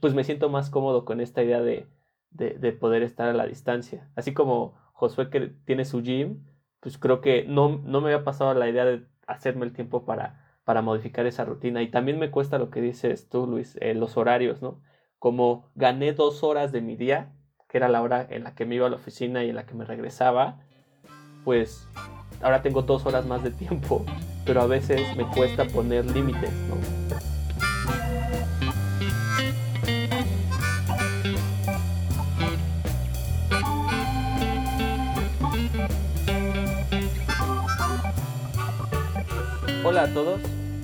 pues me siento más cómodo con esta idea de, de, poder estar a la distancia. Así como Josué que tiene su gym, pues creo que no, no me había pasado la idea de hacerme el tiempo para, para modificar esa rutina. Y también me cuesta lo que dices tú, Luis, eh, los horarios, ¿no? Como gané dos horas de mi día, que era la hora en la que me iba a la oficina y en la que me regresaba, pues ahora tengo dos horas más de tiempo, pero a veces me cuesta poner límites, ¿no? Hola a todos,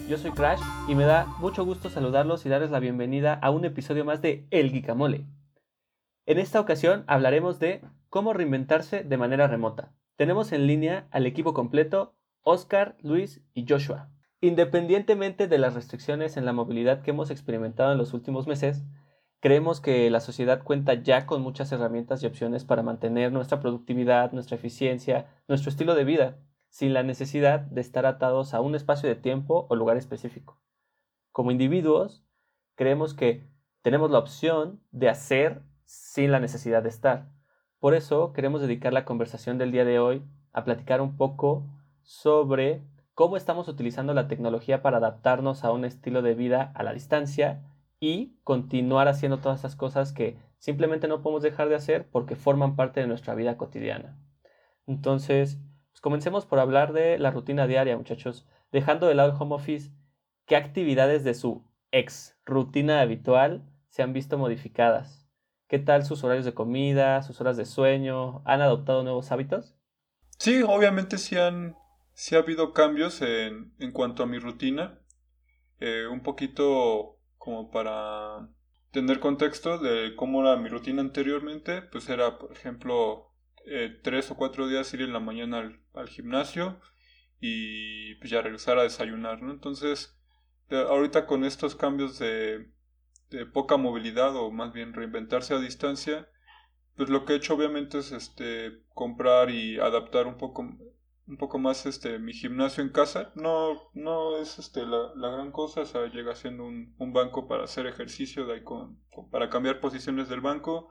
yo soy Crash y me da mucho gusto saludarlos y darles la bienvenida a un episodio más de El Guicamole. En esta ocasión hablaremos de cómo reinventarse de manera remota. Tenemos en línea al equipo completo, Oscar, Luis y Joshua. Independientemente de las restricciones en la movilidad que hemos experimentado en los últimos meses, creemos que la sociedad cuenta ya con muchas herramientas y opciones para mantener nuestra productividad, nuestra eficiencia, nuestro estilo de vida sin la necesidad de estar atados a un espacio de tiempo o lugar específico. Como individuos, creemos que tenemos la opción de hacer sin la necesidad de estar. Por eso queremos dedicar la conversación del día de hoy a platicar un poco sobre cómo estamos utilizando la tecnología para adaptarnos a un estilo de vida a la distancia y continuar haciendo todas esas cosas que simplemente no podemos dejar de hacer porque forman parte de nuestra vida cotidiana. Entonces, comencemos por hablar de la rutina diaria, muchachos. Dejando de lado el home office, ¿qué actividades de su ex rutina habitual se han visto modificadas? ¿Qué tal sus horarios de comida, sus horas de sueño? ¿Han adoptado nuevos hábitos? Sí, obviamente sí han sí ha habido cambios en, en cuanto a mi rutina. Eh, un poquito como para tener contexto de cómo era mi rutina anteriormente, pues era, por ejemplo, eh, tres o cuatro días ir en la mañana al, gimnasio y pues ya regresar a desayunar, ¿no? Entonces, ahorita con estos cambios de, de poca movilidad o más bien reinventarse a distancia, pues lo que he hecho obviamente es este comprar y adaptar un poco un poco más este mi gimnasio en casa no no es este la, la gran cosa o llega siendo un, un, banco para hacer ejercicio de ahí con, para cambiar posiciones del banco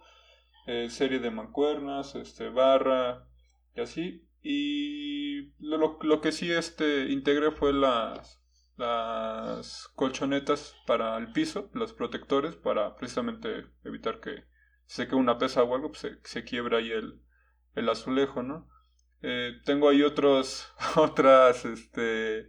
eh, serie de mancuernas, este, barra y así. Y lo, lo que sí este, integré fue las, las colchonetas para el piso, los protectores, para precisamente evitar que se quede una pesa o algo, pues se, se quiebra ahí el, el azulejo, ¿no? Eh, tengo ahí otros, otras, este,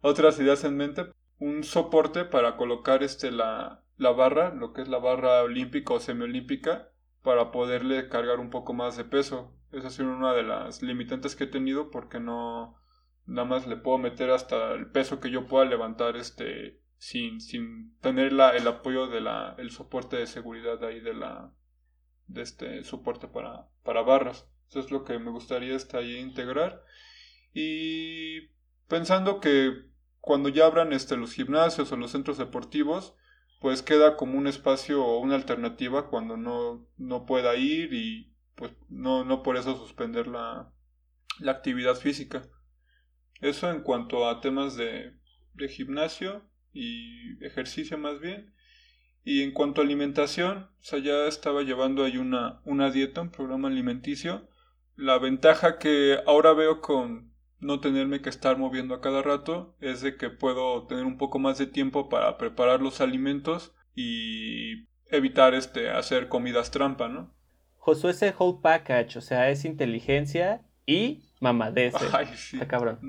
otras ideas en mente. Un soporte para colocar este, la, la barra, lo que es la barra olímpica o semiolímpica, para poderle cargar un poco más de peso. Esa ha sido una de las limitantes que he tenido porque no nada más le puedo meter hasta el peso que yo pueda levantar este sin, sin tener la, el apoyo de la el soporte de seguridad ahí de la de este soporte para, para barras. Eso es lo que me gustaría ahí integrar. Y pensando que cuando ya abran este, los gimnasios o los centros deportivos, pues queda como un espacio o una alternativa cuando no, no pueda ir y pues no, no por eso suspender la, la actividad física. Eso en cuanto a temas de, de gimnasio y ejercicio más bien. Y en cuanto a alimentación, ya estaba llevando ahí una, una dieta, un programa alimenticio. La ventaja que ahora veo con no tenerme que estar moviendo a cada rato es de que puedo tener un poco más de tiempo para preparar los alimentos y evitar este hacer comidas trampa, ¿no? Josué ese whole package, o sea, es inteligencia y mamadez. Eh. Ay, sí. Está cabrón.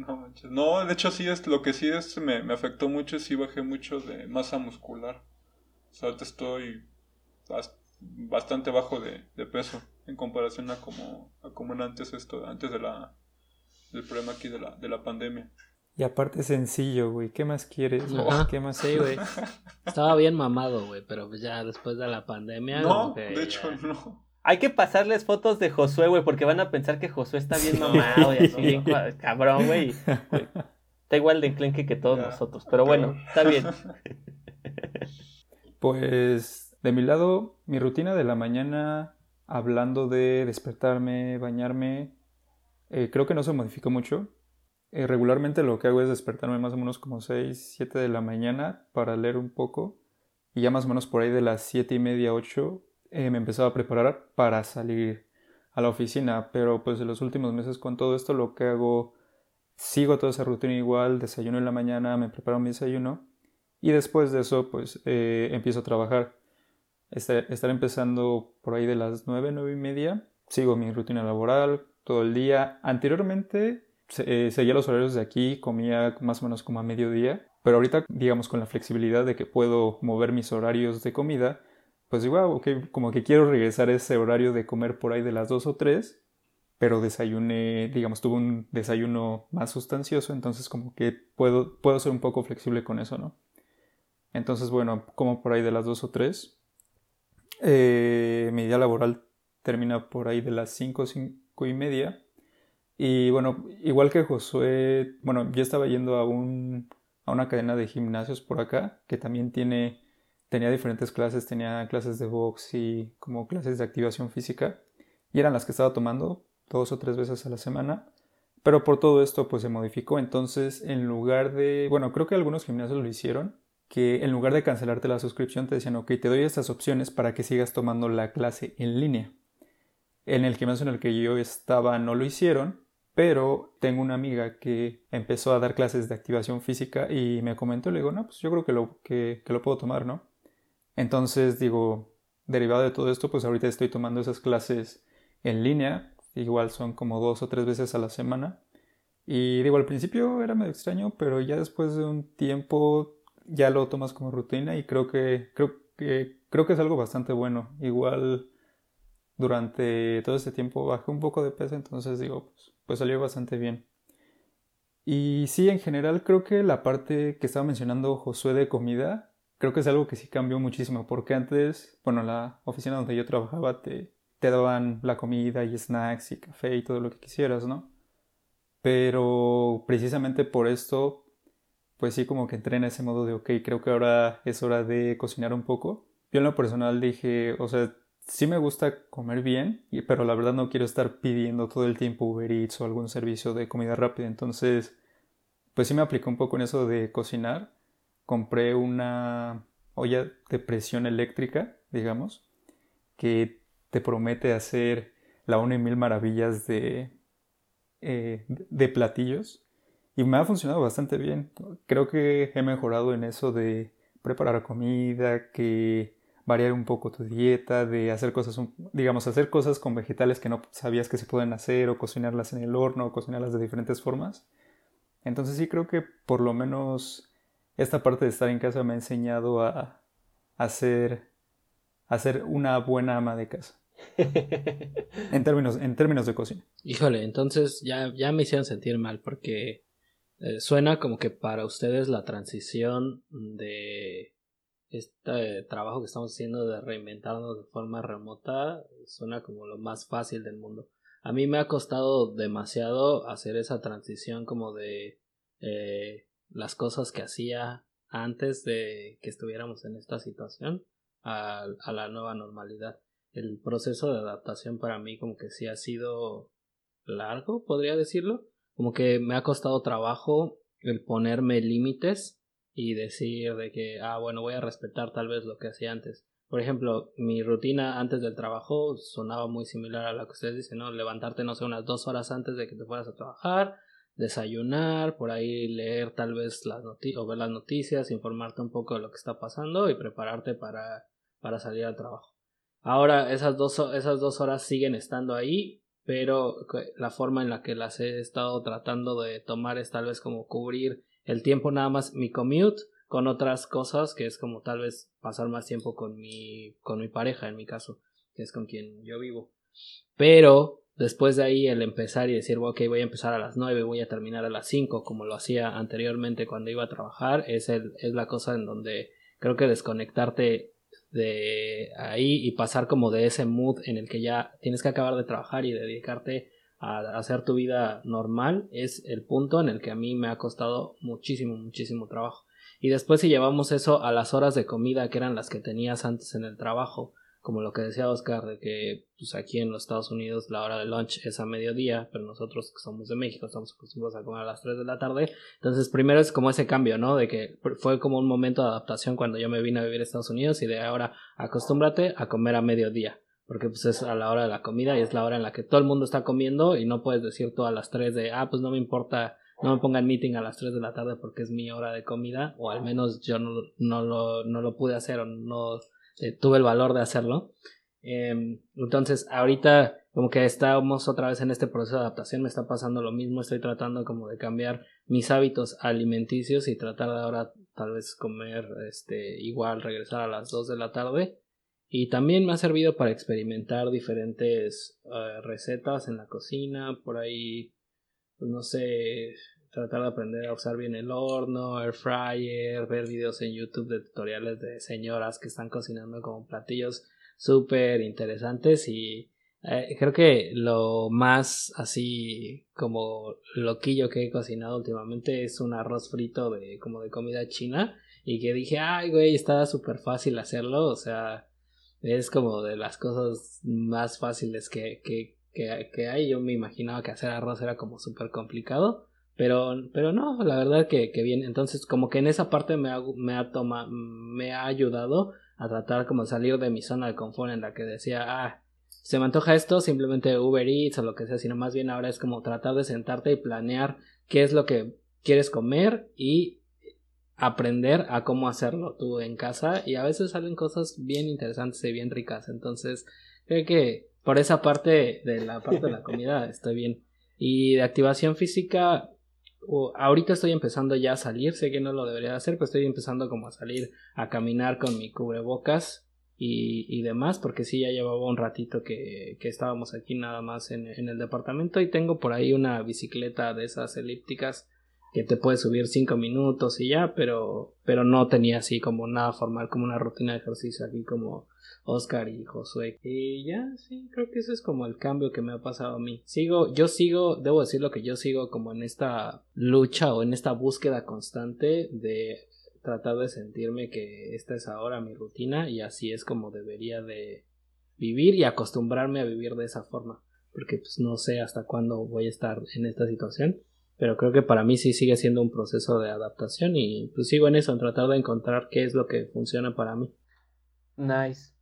No, de hecho sí es lo que sí es me, afectó mucho, sí bajé mucho de masa muscular. O sea, ahorita estoy bastante bajo de, de peso en comparación a como, a como antes esto, antes de la el problema aquí de la, de la pandemia. Y aparte sencillo, güey. ¿Qué más quieres? ¿Qué más? Sí, güey. Estaba bien mamado, güey, pero pues ya después de la pandemia. No, de hecho no. Hay que pasarles fotos de Josué, güey, porque van a pensar que Josué está bien mamado y así bien cabrón, güey. Está igual de enclenque que todos nosotros, pero bueno, está bien. Pues de mi lado, mi rutina de la mañana, hablando de despertarme, bañarme, eh, creo que no se modificó mucho. Eh, regularmente lo que hago es despertarme más o menos como 6, 7 de la mañana para leer un poco y ya más o menos por ahí de las siete y media, ocho, eh, me empezaba a preparar para salir a la oficina, pero pues en los últimos meses con todo esto lo que hago, sigo toda esa rutina igual, desayuno en la mañana, me preparo mi desayuno y después de eso pues eh, empiezo a trabajar. Estar, estar empezando por ahí de las nueve, nueve y media, sigo mi rutina laboral todo el día. Anteriormente eh, seguía los horarios de aquí, comía más o menos como a mediodía, pero ahorita digamos con la flexibilidad de que puedo mover mis horarios de comida, pues digo, como que quiero regresar a ese horario de comer por ahí de las 2 o 3, pero desayuné, digamos, tuve un desayuno más sustancioso, entonces como que puedo, puedo ser un poco flexible con eso, ¿no? Entonces, bueno, como por ahí de las 2 o 3. Eh, mi día laboral termina por ahí de las 5, 5 y media. Y bueno, igual que Josué, bueno, yo estaba yendo a, un, a una cadena de gimnasios por acá que también tiene tenía diferentes clases, tenía clases de box y como clases de activación física y eran las que estaba tomando dos o tres veces a la semana. Pero por todo esto pues se modificó, entonces en lugar de, bueno, creo que algunos gimnasios lo hicieron, que en lugar de cancelarte la suscripción te decían, ok, te doy estas opciones para que sigas tomando la clase en línea. En el gimnasio en el que yo estaba no lo hicieron, pero tengo una amiga que empezó a dar clases de activación física y me comentó, le digo, no, pues yo creo que lo, que, que lo puedo tomar, ¿no? Entonces, digo, derivado de todo esto, pues ahorita estoy tomando esas clases en línea, igual son como dos o tres veces a la semana. Y digo, al principio era medio extraño, pero ya después de un tiempo ya lo tomas como rutina y creo que creo que creo que es algo bastante bueno. Igual durante todo este tiempo bajé un poco de peso, entonces digo, pues, pues salió bastante bien. Y sí, en general creo que la parte que estaba mencionando Josué de comida creo que es algo que sí cambió muchísimo, porque antes, bueno, la oficina donde yo trabajaba te, te daban la comida y snacks y café y todo lo que quisieras, ¿no? Pero precisamente por esto, pues sí como que entré en ese modo de, ok, creo que ahora es hora de cocinar un poco. Yo en lo personal dije, o sea, sí me gusta comer bien, pero la verdad no quiero estar pidiendo todo el tiempo Uber Eats o algún servicio de comida rápida. Entonces, pues sí me aplicó un poco en eso de cocinar compré una olla de presión eléctrica, digamos, que te promete hacer la una y mil maravillas de, eh, de platillos. Y me ha funcionado bastante bien. Creo que he mejorado en eso de preparar comida, que variar un poco tu dieta, de hacer cosas, digamos, hacer cosas con vegetales que no sabías que se pueden hacer, o cocinarlas en el horno, o cocinarlas de diferentes formas. Entonces sí creo que por lo menos esta parte de estar en casa me ha enseñado a, hacer ser, una buena ama de casa. en, términos, en términos de cocina. Híjole, entonces ya, ya me hicieron sentir mal porque eh, suena como que para ustedes la transición de este trabajo que estamos haciendo de reinventarnos de forma remota suena como lo más fácil del mundo. A mí me ha costado demasiado hacer esa transición como de eh, las cosas que hacía antes de que estuviéramos en esta situación a, la nueva normalidad. El proceso de adaptación para mí como que sí ha sido largo, podría decirlo. Como que me ha costado trabajo el ponerme límites y decir de que, ah, bueno, voy a respetar tal vez lo que hacía antes. Por ejemplo, mi rutina antes del trabajo sonaba muy similar a la que ustedes dicen, ¿no? Levantarte, no sé, unas dos horas antes de que te fueras a trabajar, desayunar, por ahí leer tal vez las noticias o ver las noticias, informarte un poco de lo que está pasando y prepararte para, para salir al trabajo. Ahora esas dos, esas dos horas siguen estando ahí, pero la forma en la que las he estado tratando de tomar es tal vez como cubrir el tiempo nada más mi commute con otras cosas que es como tal vez pasar más tiempo con mi con mi pareja en mi caso que es con quien yo vivo pero Después de ahí el empezar y decir, ok, voy a empezar a las 9, voy a terminar a las 5, como lo hacía anteriormente cuando iba a trabajar, es, el, es la cosa en donde creo que desconectarte de ahí y pasar como de ese mood en el que ya tienes que acabar de trabajar y dedicarte a hacer tu vida normal es el punto en el que a mí me ha costado muchísimo, muchísimo trabajo. Y después si llevamos eso a las horas de comida que eran las que tenías antes en el trabajo, como lo que decía Oscar, de que pues aquí en los Estados Unidos la hora de lunch es a mediodía, pero nosotros que somos de México estamos acostumbrados a comer a las 3 de la tarde. Entonces, primero es como ese cambio, ¿no? De que fue como un momento de adaptación cuando yo me vine a vivir a Estados Unidos y de ahora acostúmbrate a comer a mediodía. Porque pues es a la hora de la comida y es la hora en la que todo el mundo está comiendo y no puedes decir tú a las 3 de, ah, pues no me importa, no me pongan meeting a las 3 de la tarde porque es mi hora de comida, o al menos yo no, no, lo, no lo pude hacer o no eh, tuve el valor de hacerlo. Em, entonces, ahorita como que estamos otra vez en este proceso de adaptación, me está pasando lo mismo, estoy tratando como de cambiar mis hábitos alimenticios y tratar de ahora tal vez comer este igual regresar a las 2 de la tarde y también me ha servido para experimentar diferentes eh, recetas en la cocina, por ahí pues no sé, tratar de aprender a usar bien el horno, air fryer, ver videos en YouTube de tutoriales de señoras que están cocinando como platillos súper interesantes y eh, creo que lo más así como loquillo que he cocinado últimamente es un arroz frito de como de comida china y que dije, ay güey, estaba súper fácil hacerlo, o sea, es como de las cosas más fáciles que, que, que, que hay. Yo me imaginaba que hacer arroz era como súper complicado pero, pero no, la verdad que, que bien. Entonces, como que en esa parte me ha, me ha tomado, me ha ayudado a tratar como salir de mi zona de confort en la que decía, ah, se me antoja esto, simplemente Uber Eats o lo que sea, sino más bien ahora es como tratar de sentarte y planear qué es lo que quieres comer y aprender a cómo hacerlo tú en casa y a veces salen cosas bien interesantes y bien ricas. Entonces, creo que por esa parte de la parte de la comida estoy bien. Y de activación física, ahorita estoy empezando ya a salir, sé que no lo debería hacer, pero estoy empezando como a salir a caminar con mi cubrebocas y, y demás, porque sí, ya llevaba un ratito que, que estábamos aquí nada más en, en, el departamento y tengo por ahí una bicicleta de esas elípticas que te puede subir cinco minutos y ya, pero, pero no tenía así como nada formal, como una rutina de ejercicio aquí como Oscar y Josué. Y ya, sí, creo que ese es como el cambio que me ha pasado a mí. Sigo, yo sigo, debo decirlo que yo sigo como en esta lucha o en esta búsqueda constante de tratar de sentirme que esta es ahora mi rutina y así es como debería de vivir y acostumbrarme a vivir de esa forma. Porque pues no sé hasta cuándo voy a estar en esta situación. Pero creo que para mí sí sigue siendo un proceso de adaptación y pues sigo en eso, en tratar de encontrar qué es lo que funciona para mí. Nice.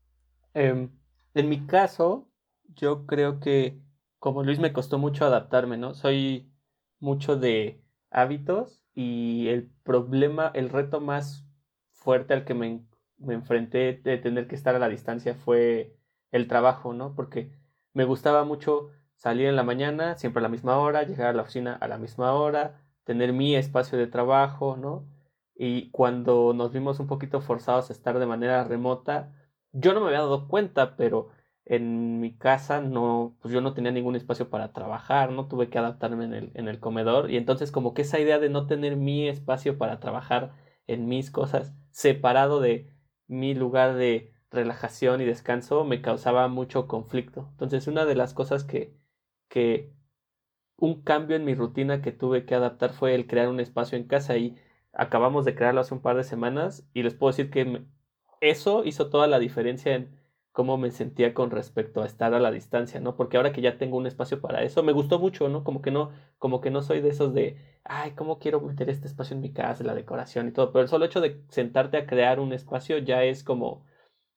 Em, en mi caso, yo creo que como Luis me costó mucho adaptarme, ¿no? Soy mucho de hábitos y el problema, el reto más fuerte al que me, me enfrenté de tener que estar a la distancia fue el trabajo, ¿no? Porque me gustaba mucho salir en la mañana, siempre a la misma hora, llegar a la oficina a la misma hora, tener mi espacio de trabajo, ¿no? Y cuando nos vimos un poquito forzados a estar de manera remota, yo no me había dado cuenta, pero en mi casa no, pues yo no tenía ningún espacio para trabajar, no tuve que adaptarme en el, en el comedor y entonces como que esa idea de no tener mi espacio para trabajar en mis cosas separado de mi lugar de relajación y descanso me causaba mucho conflicto. Entonces una de las cosas que, que un cambio en mi rutina que tuve que adaptar fue el crear un espacio en casa y acabamos de crearlo hace un par de semanas y les puedo decir que eso hizo toda la diferencia en cómo me sentía con respecto a estar a la distancia, ¿no? Porque ahora que ya tengo un espacio para eso, me gustó mucho, ¿no? Como que no, como que no soy de esos de, ay, ¿cómo quiero meter este espacio en mi casa, la decoración y todo? Pero el solo hecho de sentarte a crear un espacio ya es como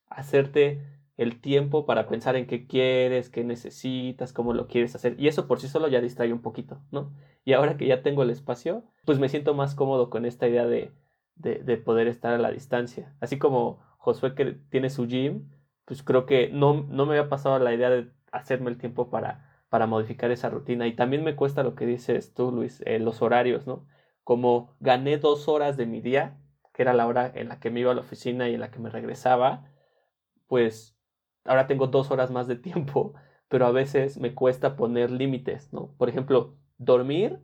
hacerte el tiempo para pensar en qué quieres, qué necesitas, cómo lo quieres hacer. Y eso por sí solo ya distrae un poquito, ¿no? Y ahora que ya tengo el espacio, pues me siento más cómodo con esta idea de, de, de poder estar a la distancia. Así como Josué que tiene su gym, pues creo que no, no me había pasado la idea de hacerme el tiempo para, para modificar esa rutina. Y también me cuesta lo que dices tú, Luis, eh, los horarios, ¿no? Como gané dos horas de mi día, que era la hora en la que me iba a la oficina y en la que me regresaba, pues ahora tengo dos horas más de tiempo, pero a veces me cuesta poner límites, ¿no? Por ejemplo, dormir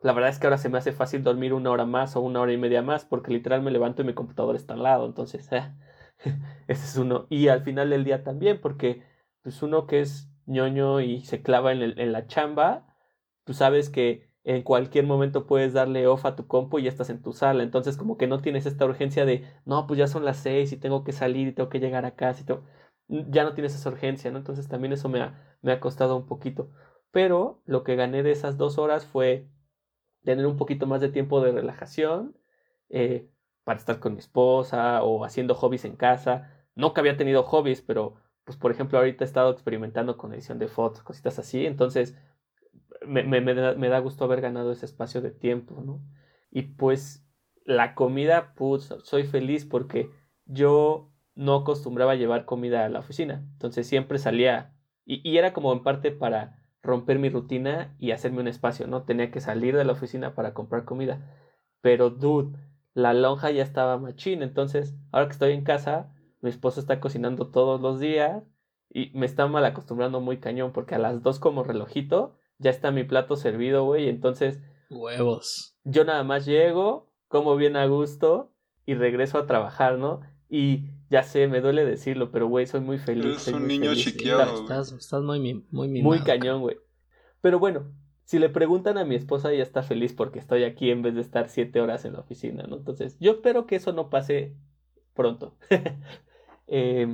la verdad es que ahora se me hace fácil dormir una hora más o una hora y media más porque literal me levanto y mi computador está al lado. Entonces, eh, ese es uno. Y al final del día también porque pues uno que es ñoño y se clava en, el, en la chamba, tú sabes que en cualquier momento puedes darle off a tu compu y ya estás en tu sala. Entonces como que no tienes esta urgencia de, no, pues ya son las seis y tengo que salir y tengo que llegar a casa y todo. ya no tienes esa urgencia, ¿no? Entonces también eso me ha, me ha costado un poquito. Pero lo que gané de esas dos horas fue tener un poquito más de tiempo de relajación eh, para estar con mi esposa o haciendo hobbies en casa. No que había tenido hobbies, pero pues por ejemplo ahorita he estado experimentando con edición de fotos, cositas así. Entonces me, me, da, gusto haber ganado ese espacio de tiempo, ¿no? Y pues la comida, pues soy feliz porque yo no acostumbraba llevar comida a la oficina. Entonces siempre salía y, y, era como en parte para romper mi rutina y hacerme un espacio, ¿no? Tenía que salir de la oficina para comprar comida. Pero, dude, la lonja ya estaba machín. Entonces, ahora que estoy en casa, mi esposo está cocinando todos los días y me está mal acostumbrando muy cañón porque a las dos como relojito ya está mi plato servido, güey. Entonces, huevos. Yo nada más llego, como bien a gusto y regreso a trabajar, ¿no? Y ya sé, me duele decirlo, pero güey, soy muy feliz. Eres un niño chiqueado. Estás, estás, muy, muy Muy cañón, güey. Pero bueno, si le preguntan a mi esposa, ella está feliz porque estoy aquí en vez de estar siete horas en la oficina, ¿no? Entonces, yo espero que eso no pase pronto. y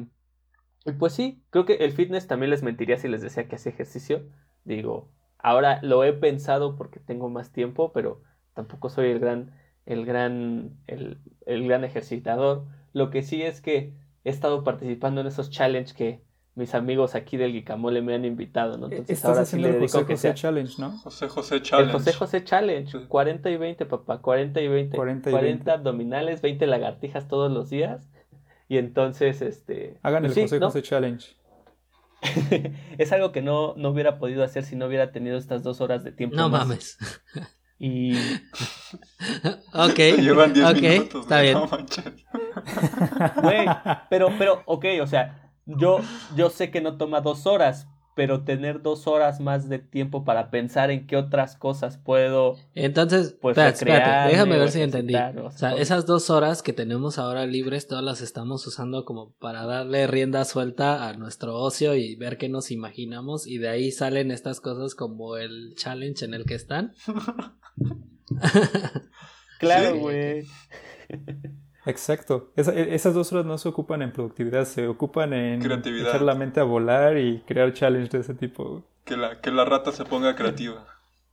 pues sí, creo que el fitness también les mentiría si les decía que hace ejercicio. Digo, ahora lo he pensado porque tengo más tiempo, pero tampoco soy el gran, el gran, el, el gran ejercitador. Lo que sí es que he estado participando en esos challenges que mis amigos aquí del Guicamole me han invitado, ¿no? Entonces Estás ahora haciendo sí el José José sea... Challenge, ¿no? José José Challenge. El José José Challenge, 40 y 20, papá, 40 y 20. 40, y 40 abdominales, 20 lagartijas todos los días. Y entonces, este... Hagan el pues sí, José ¿no? José Challenge. es algo que no, no hubiera podido hacer si no hubiera tenido estas dos horas de tiempo. No más. mames. Y. ok. Llevan 10 ok, minutos. está bien. No manches. Güey, pero, pero, ok, o sea, yo, yo sé que no toma dos horas, pero tener dos horas más de tiempo para pensar en qué otras cosas puedo. Entonces, Pues, espérate, espérate, recrearme déjame ver si entendí. o sea, esas dos horas que tenemos ahora libres, todas las estamos usando como para darle rienda suelta a nuestro ocio y ver qué nos imaginamos. Y de ahí salen estas cosas como el challenge en el que están. Claro, güey. Exacto. Esa- e- esas dos horas no se ocupan en productividad, se ocupan en Creatividad. echar la mente a volar y crear challenge de ese tipo. Que la, que la rata se ponga creativa.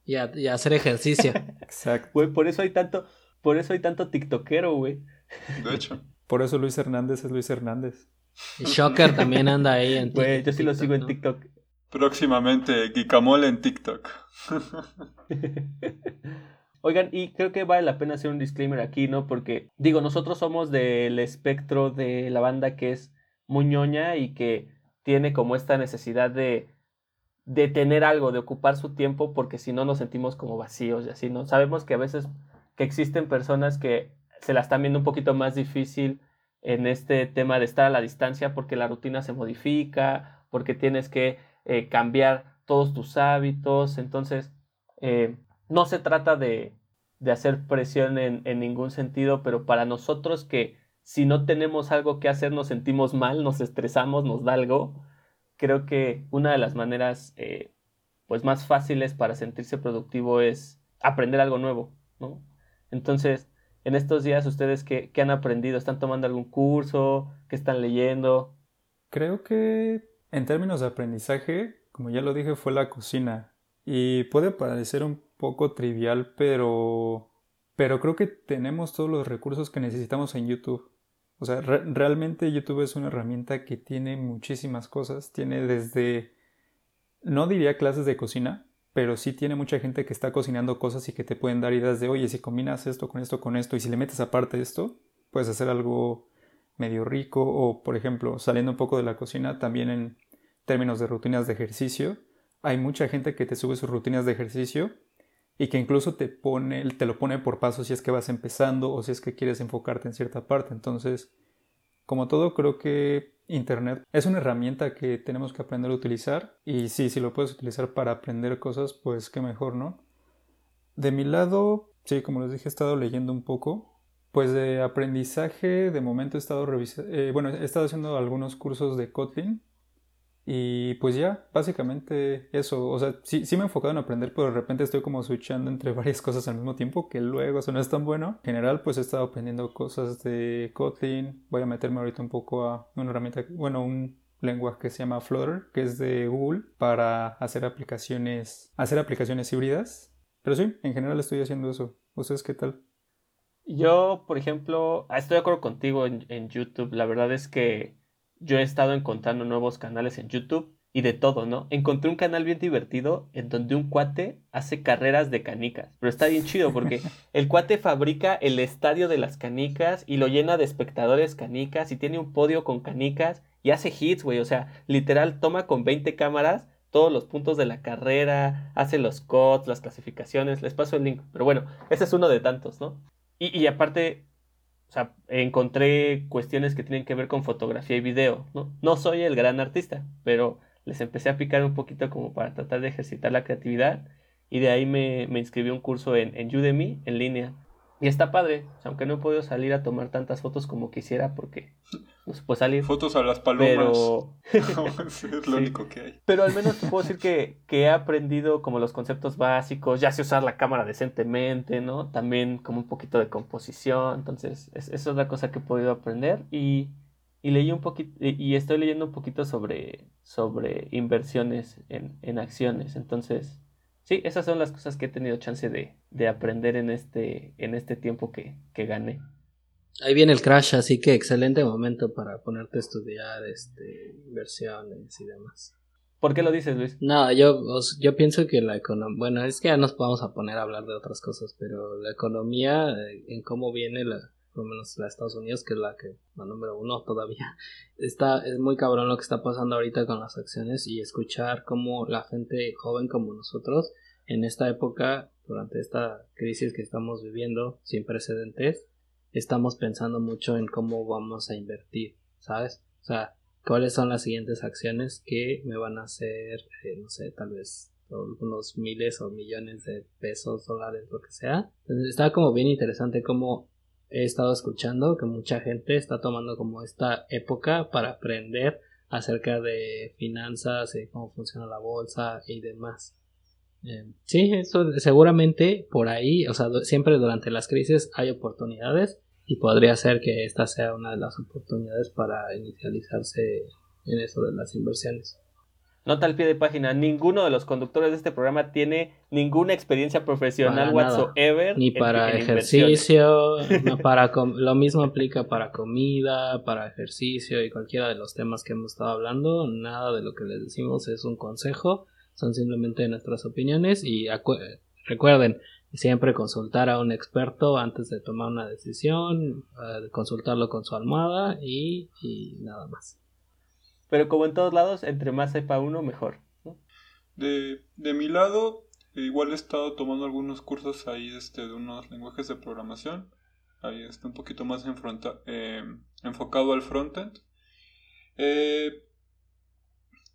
Y, a- y hacer ejercicio. Exacto. Güey, por eso hay tanto, por eso hay tanto tiktokero, güey. De hecho. Por eso Luis Hernández es Luis Hernández. Y Shocker también anda ahí en Güey, yo sí lo TikTok, sigo en ¿no? TikTok. Próximamente, Guicamole en TikTok. Oigan, y creo que vale la pena hacer un disclaimer aquí, ¿no? Porque, digo, nosotros somos del espectro de la banda que es muy ñoña y que tiene como esta necesidad de, de tener algo, de ocupar su tiempo, porque si no nos sentimos como vacíos y así, ¿no? Sabemos que a veces que existen personas que se la están viendo un poquito más difícil en este tema de estar a la distancia porque la rutina se modifica, porque tienes que eh, cambiar todos tus hábitos, entonces eh, no se trata de, de hacer presión en, en, ningún sentido, pero para nosotros que si no tenemos algo que hacer nos sentimos mal, nos estresamos, nos da algo, creo que una de las maneras eh, pues más fáciles para sentirse productivo es aprender algo nuevo, ¿no? Entonces, en estos días, ¿ustedes qué, qué han aprendido? ¿Están tomando algún curso? ¿Qué están leyendo? Creo que en términos de aprendizaje, como ya lo dije, fue la cocina. Y puede parecer un poco trivial, pero, pero creo que tenemos todos los recursos que necesitamos en YouTube. O sea, re realmente YouTube es una herramienta que tiene muchísimas cosas. Tiene desde, no diría clases de cocina, pero sí tiene mucha gente que está cocinando cosas y que te pueden dar ideas de, oye, si combinas esto con esto con esto y si le metes aparte esto, puedes hacer algo medio rico o, por ejemplo, saliendo un poco de la cocina, también en términos de rutinas de ejercicio, hay mucha gente que te sube sus rutinas de ejercicio y que incluso te pone, te lo pone por paso si es que vas empezando o si es que quieres enfocarte en cierta parte. Entonces, como todo, creo que Internet es una herramienta que tenemos que aprender a utilizar y sí, si lo puedes utilizar para aprender cosas, pues qué mejor, ¿no? De mi lado, sí, como les dije, he estado leyendo un poco. Pues de aprendizaje, de momento he estado revisando, eh, bueno, he estado haciendo algunos cursos de Kotlin y pues ya, básicamente eso, o sea, sí, sí me he enfocado en aprender, pero de repente estoy como switchando entre varias cosas al mismo tiempo, que luego eso no es tan bueno. En general, pues he estado aprendiendo cosas de Kotlin, voy a meterme ahorita un poco a una herramienta, bueno, un lenguaje que se llama Flutter, que es de Google, para hacer aplicaciones, hacer aplicaciones híbridas. Pero sí, en general estoy haciendo eso. ¿Ustedes qué tal? Yo, por ejemplo, ah, estoy de acuerdo contigo en, en YouTube. La verdad es que yo he estado encontrando nuevos canales en YouTube y de todo, ¿no? Encontré un canal bien divertido en donde un cuate hace carreras de canicas. Pero está bien chido porque el cuate fabrica el estadio de las canicas y lo llena de espectadores canicas y tiene un podio con canicas y hace hits, güey. O sea, literal toma con 20 cámaras todos los puntos de la carrera, hace los codes, las clasificaciones. Les paso el link. Pero bueno, ese es uno de tantos, ¿no? Y, y aparte, o sea, encontré cuestiones que tienen que ver con fotografía y video, ¿no? No soy el gran artista, pero les empecé a picar un poquito como para tratar de ejercitar la creatividad y de ahí me, me inscribí un curso en, en Udemy en línea. Y está padre, aunque no he podido salir a tomar tantas fotos como quisiera porque no se puede salir. Fotos a las palomas. Pero, es lo Sí. único que hay. pero al menos te puedo decir que, que he aprendido como los conceptos básicos, ya sé usar la cámara decentemente, ¿no? También como un poquito de composición, entonces es, es otra cosa que he podido aprender y, y leí un poquito, y y estoy leyendo un poquito sobre, sobre inversiones en, en acciones, entonces sí, esas son las cosas que he tenido chance de, de aprender en este, en este tiempo que, que gané. Ahí viene el crash, así que excelente momento para ponerte a estudiar este, inversiones y demás. ¿Por qué lo dices, Luis? No, yo, yo pienso que la economía, bueno, es que ya nos vamos a poner a hablar de otras cosas, pero la economía, eh, en cómo viene la, por lo menos la de Estados Unidos, que es la que, la número uno todavía, está, es muy cabrón lo que está pasando ahorita con las acciones y escuchar cómo la gente joven como nosotros, en esta época, durante esta crisis que estamos viviendo, sin precedentes, estamos pensando mucho en cómo vamos a invertir, ¿sabes? O sea, cuáles son las siguientes acciones que me van a hacer, eh, no sé, tal vez algunos miles o millones de pesos, dólares, lo que sea. Entonces, está como bien interesante cómo he estado escuchando que mucha gente está tomando como esta época para aprender acerca de finanzas, y cómo funciona la bolsa y demás. Eh, sí, eso seguramente por ahí, o sea, siempre durante las crisis hay oportunidades y podría ser que esta sea una de las oportunidades para inicializarse en eso de las inversiones. Nota al pie de página, ninguno de los conductores de este programa tiene ninguna experiencia profesional Para nada. whatsoever. Ni para en ejercicio, no para lo mismo aplica para comida, para ejercicio y cualquiera de los temas que hemos estado hablando. Nada de lo que les decimos es un consejo, son simplemente nuestras opiniones y recuerden siempre consultar a un experto antes de tomar una decisión, eh, consultarlo con su almohada y, y nada más. Pero como en todos lados, entre más sepa uno, mejor. De, de mi lado, igual he estado tomando algunos cursos ahí este, de unos lenguajes de programación. Ahí está un poquito más enfronta- eh, enfocado al frontend. Eh,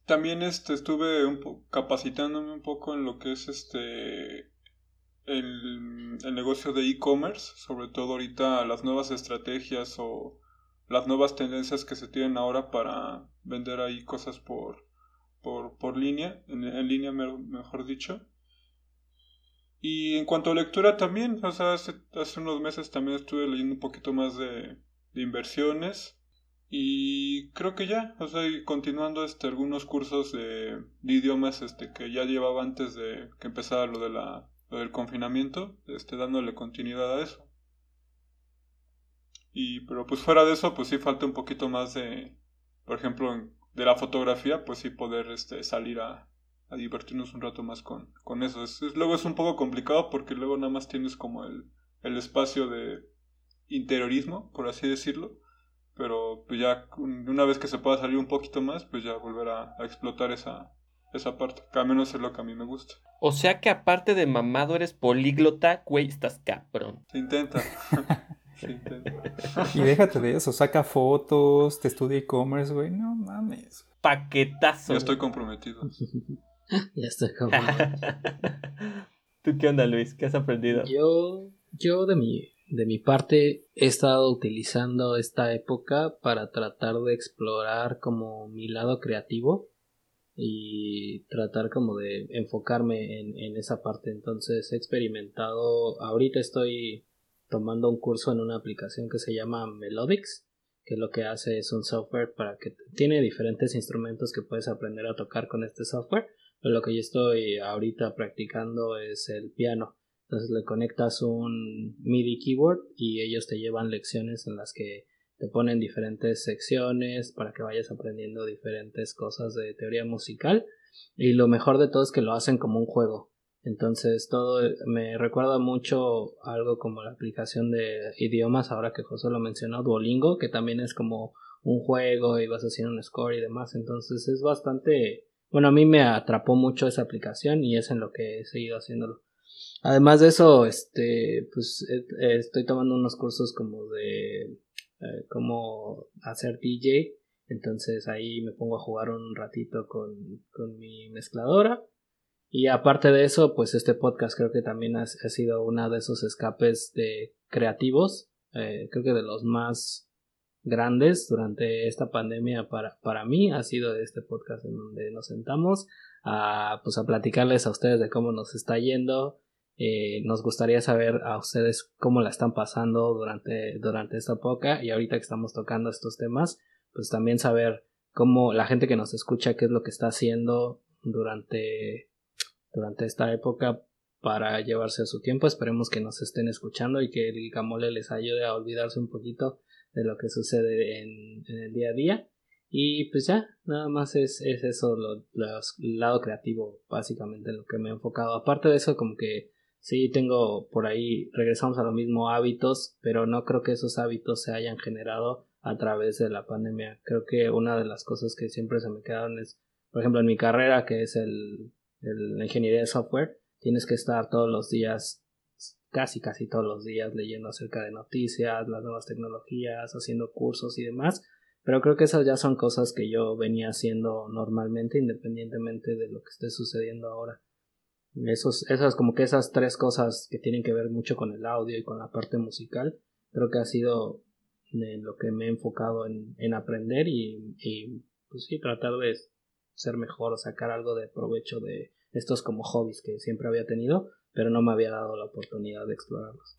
también este, estuve capacitándome un poco en lo que es este el negocio de e-commerce, sobre todo ahorita las nuevas estrategias o las nuevas tendencias que se tienen ahora para vender ahí cosas por, por, por línea, en, línea me- mejor dicho. Y en cuanto a lectura también, o sea, hace, hace unos meses también estuve leyendo un poquito más de, inversiones. Y creo que ya, o sea, continuando este, algunos cursos de, idiomas este, que ya llevaba antes de que empezara lo, de la, del confinamiento, este, dándole continuidad a eso. Y, pero pues fuera de eso, pues sí falta un poquito más de, por ejemplo, de la fotografía, pues sí poder este, salir a, a divertirnos un rato más con, con eso. Es- es- luego es un poco complicado porque luego nada más tienes como el, el espacio de interiorismo, por así decirlo. Pero pues ya un- una vez que se pueda salir un poquito más, pues ya volver a, a explotar esa, esa parte. Que al menos es lo que a mí me gusta. O sea que aparte de mamado eres políglota, güey, estás cabrón. Se intenta. Y déjate de eso, saca fotos, te estudia e-commerce, güey. No mames. Paquetazo. Ya estoy comprometido. Ya estoy como... ¿Tú qué onda, Luis? ¿Qué has aprendido? Yo, yo de mi, de mi parte he estado utilizando esta época para tratar de explorar como mi lado creativo y tratar como de enfocarme en, en esa parte. Entonces he experimentado, ahorita estoy tomando un curso en una aplicación que se llama Melodics, que lo que hace es un software para que tiene diferentes instrumentos que puedes aprender a tocar con este software. Pero lo que yo estoy ahorita practicando es el piano. Entonces le conectas un MIDI keyboard y ellos te llevan lecciones en las que te ponen diferentes secciones para que vayas aprendiendo diferentes cosas de teoría musical y lo mejor de todo es que lo hacen como un juego. Entonces todo me recuerda mucho algo como la aplicación de idiomas, ahora que José lo mencionó, Duolingo, que también es como un juego y vas haciendo un score y demás. Entonces es bastante... Bueno, a mí me atrapó mucho esa aplicación y es en lo que he seguido haciéndolo. Además de eso, este, pues estoy tomando unos cursos como de eh, cómo hacer DJ. Entonces ahí me pongo a jugar un ratito con, con mi mezcladora y aparte de eso, pues este podcast creo que también ha, sido uno de esos escapes de creativos, eh, creo que de los más grandes durante esta pandemia para, para mí ha sido este podcast en donde nos sentamos a, pues a platicarles a ustedes de cómo nos está yendo. Eh, nos gustaría saber a ustedes cómo la están pasando durante, durante esta época y ahorita que estamos tocando estos temas, pues también saber cómo la gente que nos escucha, qué es lo que está haciendo durante durante esta época para llevarse a su tiempo. Esperemos que nos estén escuchando y que el guacamole les ayude a olvidarse un poquito de lo que sucede en, el día a día. Y pues ya, nada más es, es eso, lo, el lado creativo, básicamente, en lo que me he enfocado. Aparte de eso, como que sí tengo por ahí, regresamos a lo mismo, hábitos, pero no creo que esos hábitos se hayan generado a través de la pandemia. Creo que una de las cosas que siempre se me quedaron es, por ejemplo, en mi carrera, que es el la ingeniería de software, tienes que estar todos los días, casi casi todos los días leyendo acerca de noticias, las nuevas tecnologías, haciendo cursos y demás. Pero creo que esas ya son cosas que yo venía haciendo normalmente, independientemente de lo que esté sucediendo ahora. Esos, esas, como que esas tres cosas que tienen que ver mucho con el audio y con la parte musical, creo que ha sido lo que me he enfocado en, en aprender y, y, pues sí, tratar de ser mejor o sacar algo de provecho de estos como hobbies que siempre había tenido, pero no me había dado la oportunidad de explorarlos.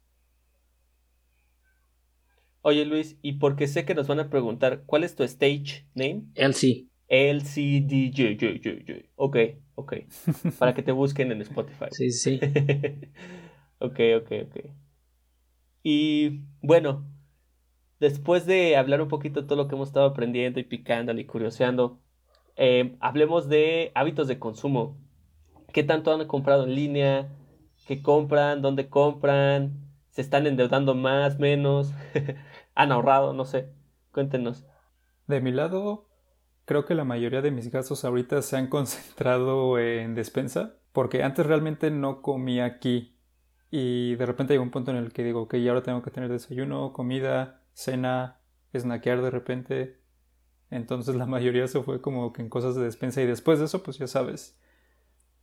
Oye Luis, y porque sé que nos van a preguntar, ¿cuál es tu stage name? LC. LCDJ. Ok, ok. Para que te busquen en Spotify. Sí, sí. ok, ok, ok. Y bueno, después de hablar un poquito de todo lo que hemos estado aprendiendo y picando y curioseando, eh, hablemos de hábitos de consumo. ¿Qué tanto han comprado en línea? ¿Qué compran? ¿Dónde compran? ¿Se están endeudando más, menos? ¿Han ahorrado? No sé. Cuéntenos. De mi lado, creo que la mayoría de mis gastos ahorita se han concentrado en despensa, porque antes realmente no comía aquí. Y de repente llegó un punto en el que digo, ok, ahora tengo que tener desayuno, comida, cena, snackear de repente. Entonces la mayoría se fue como que en cosas de despensa y después de eso, pues ya sabes,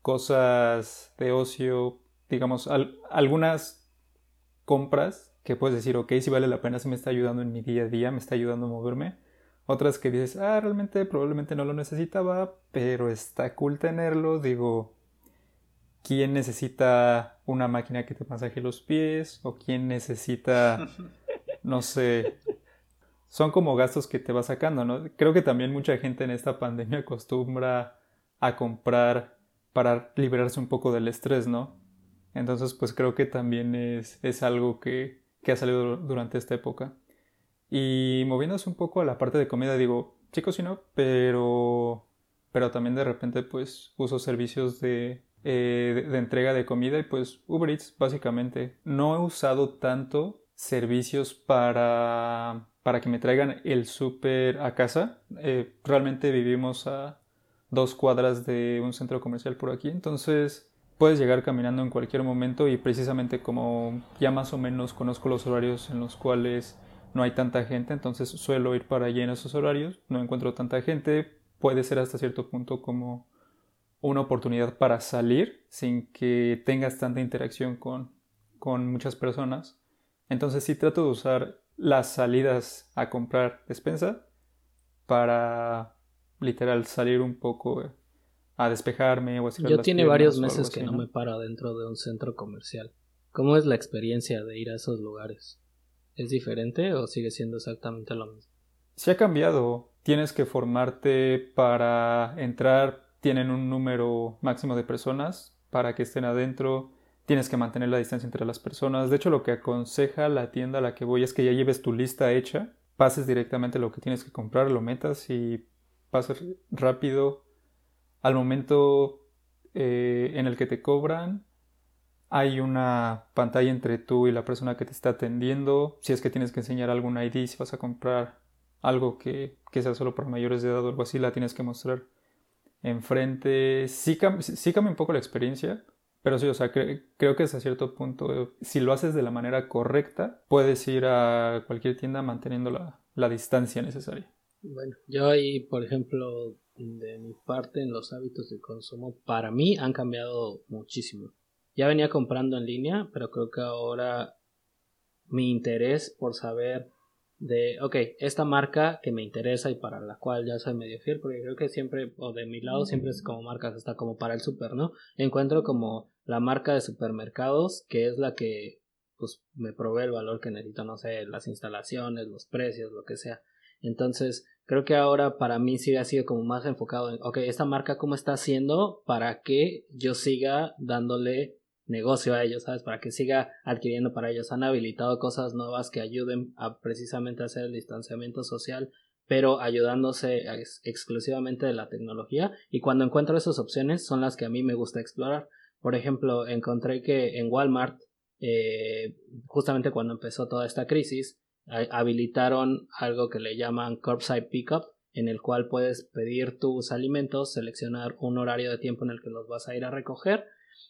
cosas de ocio, digamos, algunas compras que puedes decir, ok, si vale la pena, si me está ayudando en mi día a día, me está ayudando a moverme. Otras que dices, ah, realmente probablemente no lo necesitaba, pero está cool tenerlo. Digo, ¿quién necesita una máquina que te masaje los pies? ¿O quién necesita, no sé, son como gastos que te vas sacando, ¿no? Creo que también mucha gente en esta pandemia acostumbra a comprar para liberarse un poco del estrés, ¿no? Entonces, pues creo que también es, es algo que, que ha salido durante esta época. Y moviéndose un poco a la parte de comida, digo, chicos, sí, no, pero, pero también de repente, pues uso servicios de, eh, de entrega de comida y pues Uber Eats, básicamente. No he usado tanto servicios para para que me traigan el súper a casa. Eh, realmente vivimos a dos cuadras de un centro comercial por aquí, entonces puedes llegar caminando en cualquier momento y precisamente como ya más o menos conozco los horarios en los cuales no hay tanta gente, entonces suelo ir para allí en esos horarios, no encuentro tanta gente, puede ser hasta cierto punto como una oportunidad para salir sin que tengas tanta interacción con, con muchas personas. Entonces sí trato de usar las salidas a comprar despensa para literal salir un poco a despejarme o a Yo tiene varios meses que ¿no? me paro dentro de un centro comercial. ¿Cómo es la experiencia de ir a esos lugares? ¿Es diferente o sigue siendo exactamente lo mismo? Sí ha cambiado. Tienes que formarte para entrar. Tienen un número máximo de personas para que estén adentro. Tienes que mantener la distancia entre las personas. De hecho, lo que aconseja la tienda a la que voy es que ya lleves tu lista hecha, pases directamente lo que tienes que comprar, lo metas y pases rápido. Al momento eh, en el que te cobran, hay una pantalla entre tú y la persona que te está atendiendo. Si es que tienes que enseñar algún ID, si vas a comprar algo que, sea solo para mayores de edad o algo así, la tienes que mostrar enfrente. Sí, sí cambia un poco la experiencia, pero sí, o sea, creo que hasta cierto punto, si lo haces de la manera correcta, puedes ir a cualquier tienda manteniendo la, la distancia necesaria. Bueno, yo ahí, por ejemplo, de mi parte, en los hábitos de consumo, para mí han cambiado muchísimo. Ya venía comprando en línea, pero creo que ahora mi interés por saber de, ok, esta marca que me interesa y para la cual ya soy medio fiel, porque creo que siempre, o de mi lado, siempre es como marcas, está como para el super, ¿no? Encuentro como la marca de supermercados, que es la que, pues, me provee el valor que necesito, no sé, las instalaciones, los precios, lo que sea. Entonces, creo que ahora para mí sí ha sido como más enfocado en, ok, esta marca cómo está haciendo para que yo siga dándole negocio a ellos, ¿sabes? Para que siga adquiriendo para ellos. Han habilitado cosas nuevas que ayuden a precisamente hacer el distanciamiento social, pero ayudándose exclusivamente de la tecnología. Y cuando encuentro esas opciones son las que a mí me gusta explorar. Por ejemplo, encontré que en Walmart, eh, justamente cuando empezó toda esta crisis, habilitaron algo que le llaman curbside pickup, en el cual puedes pedir tus alimentos, seleccionar un horario de tiempo en el que los vas a ir a recoger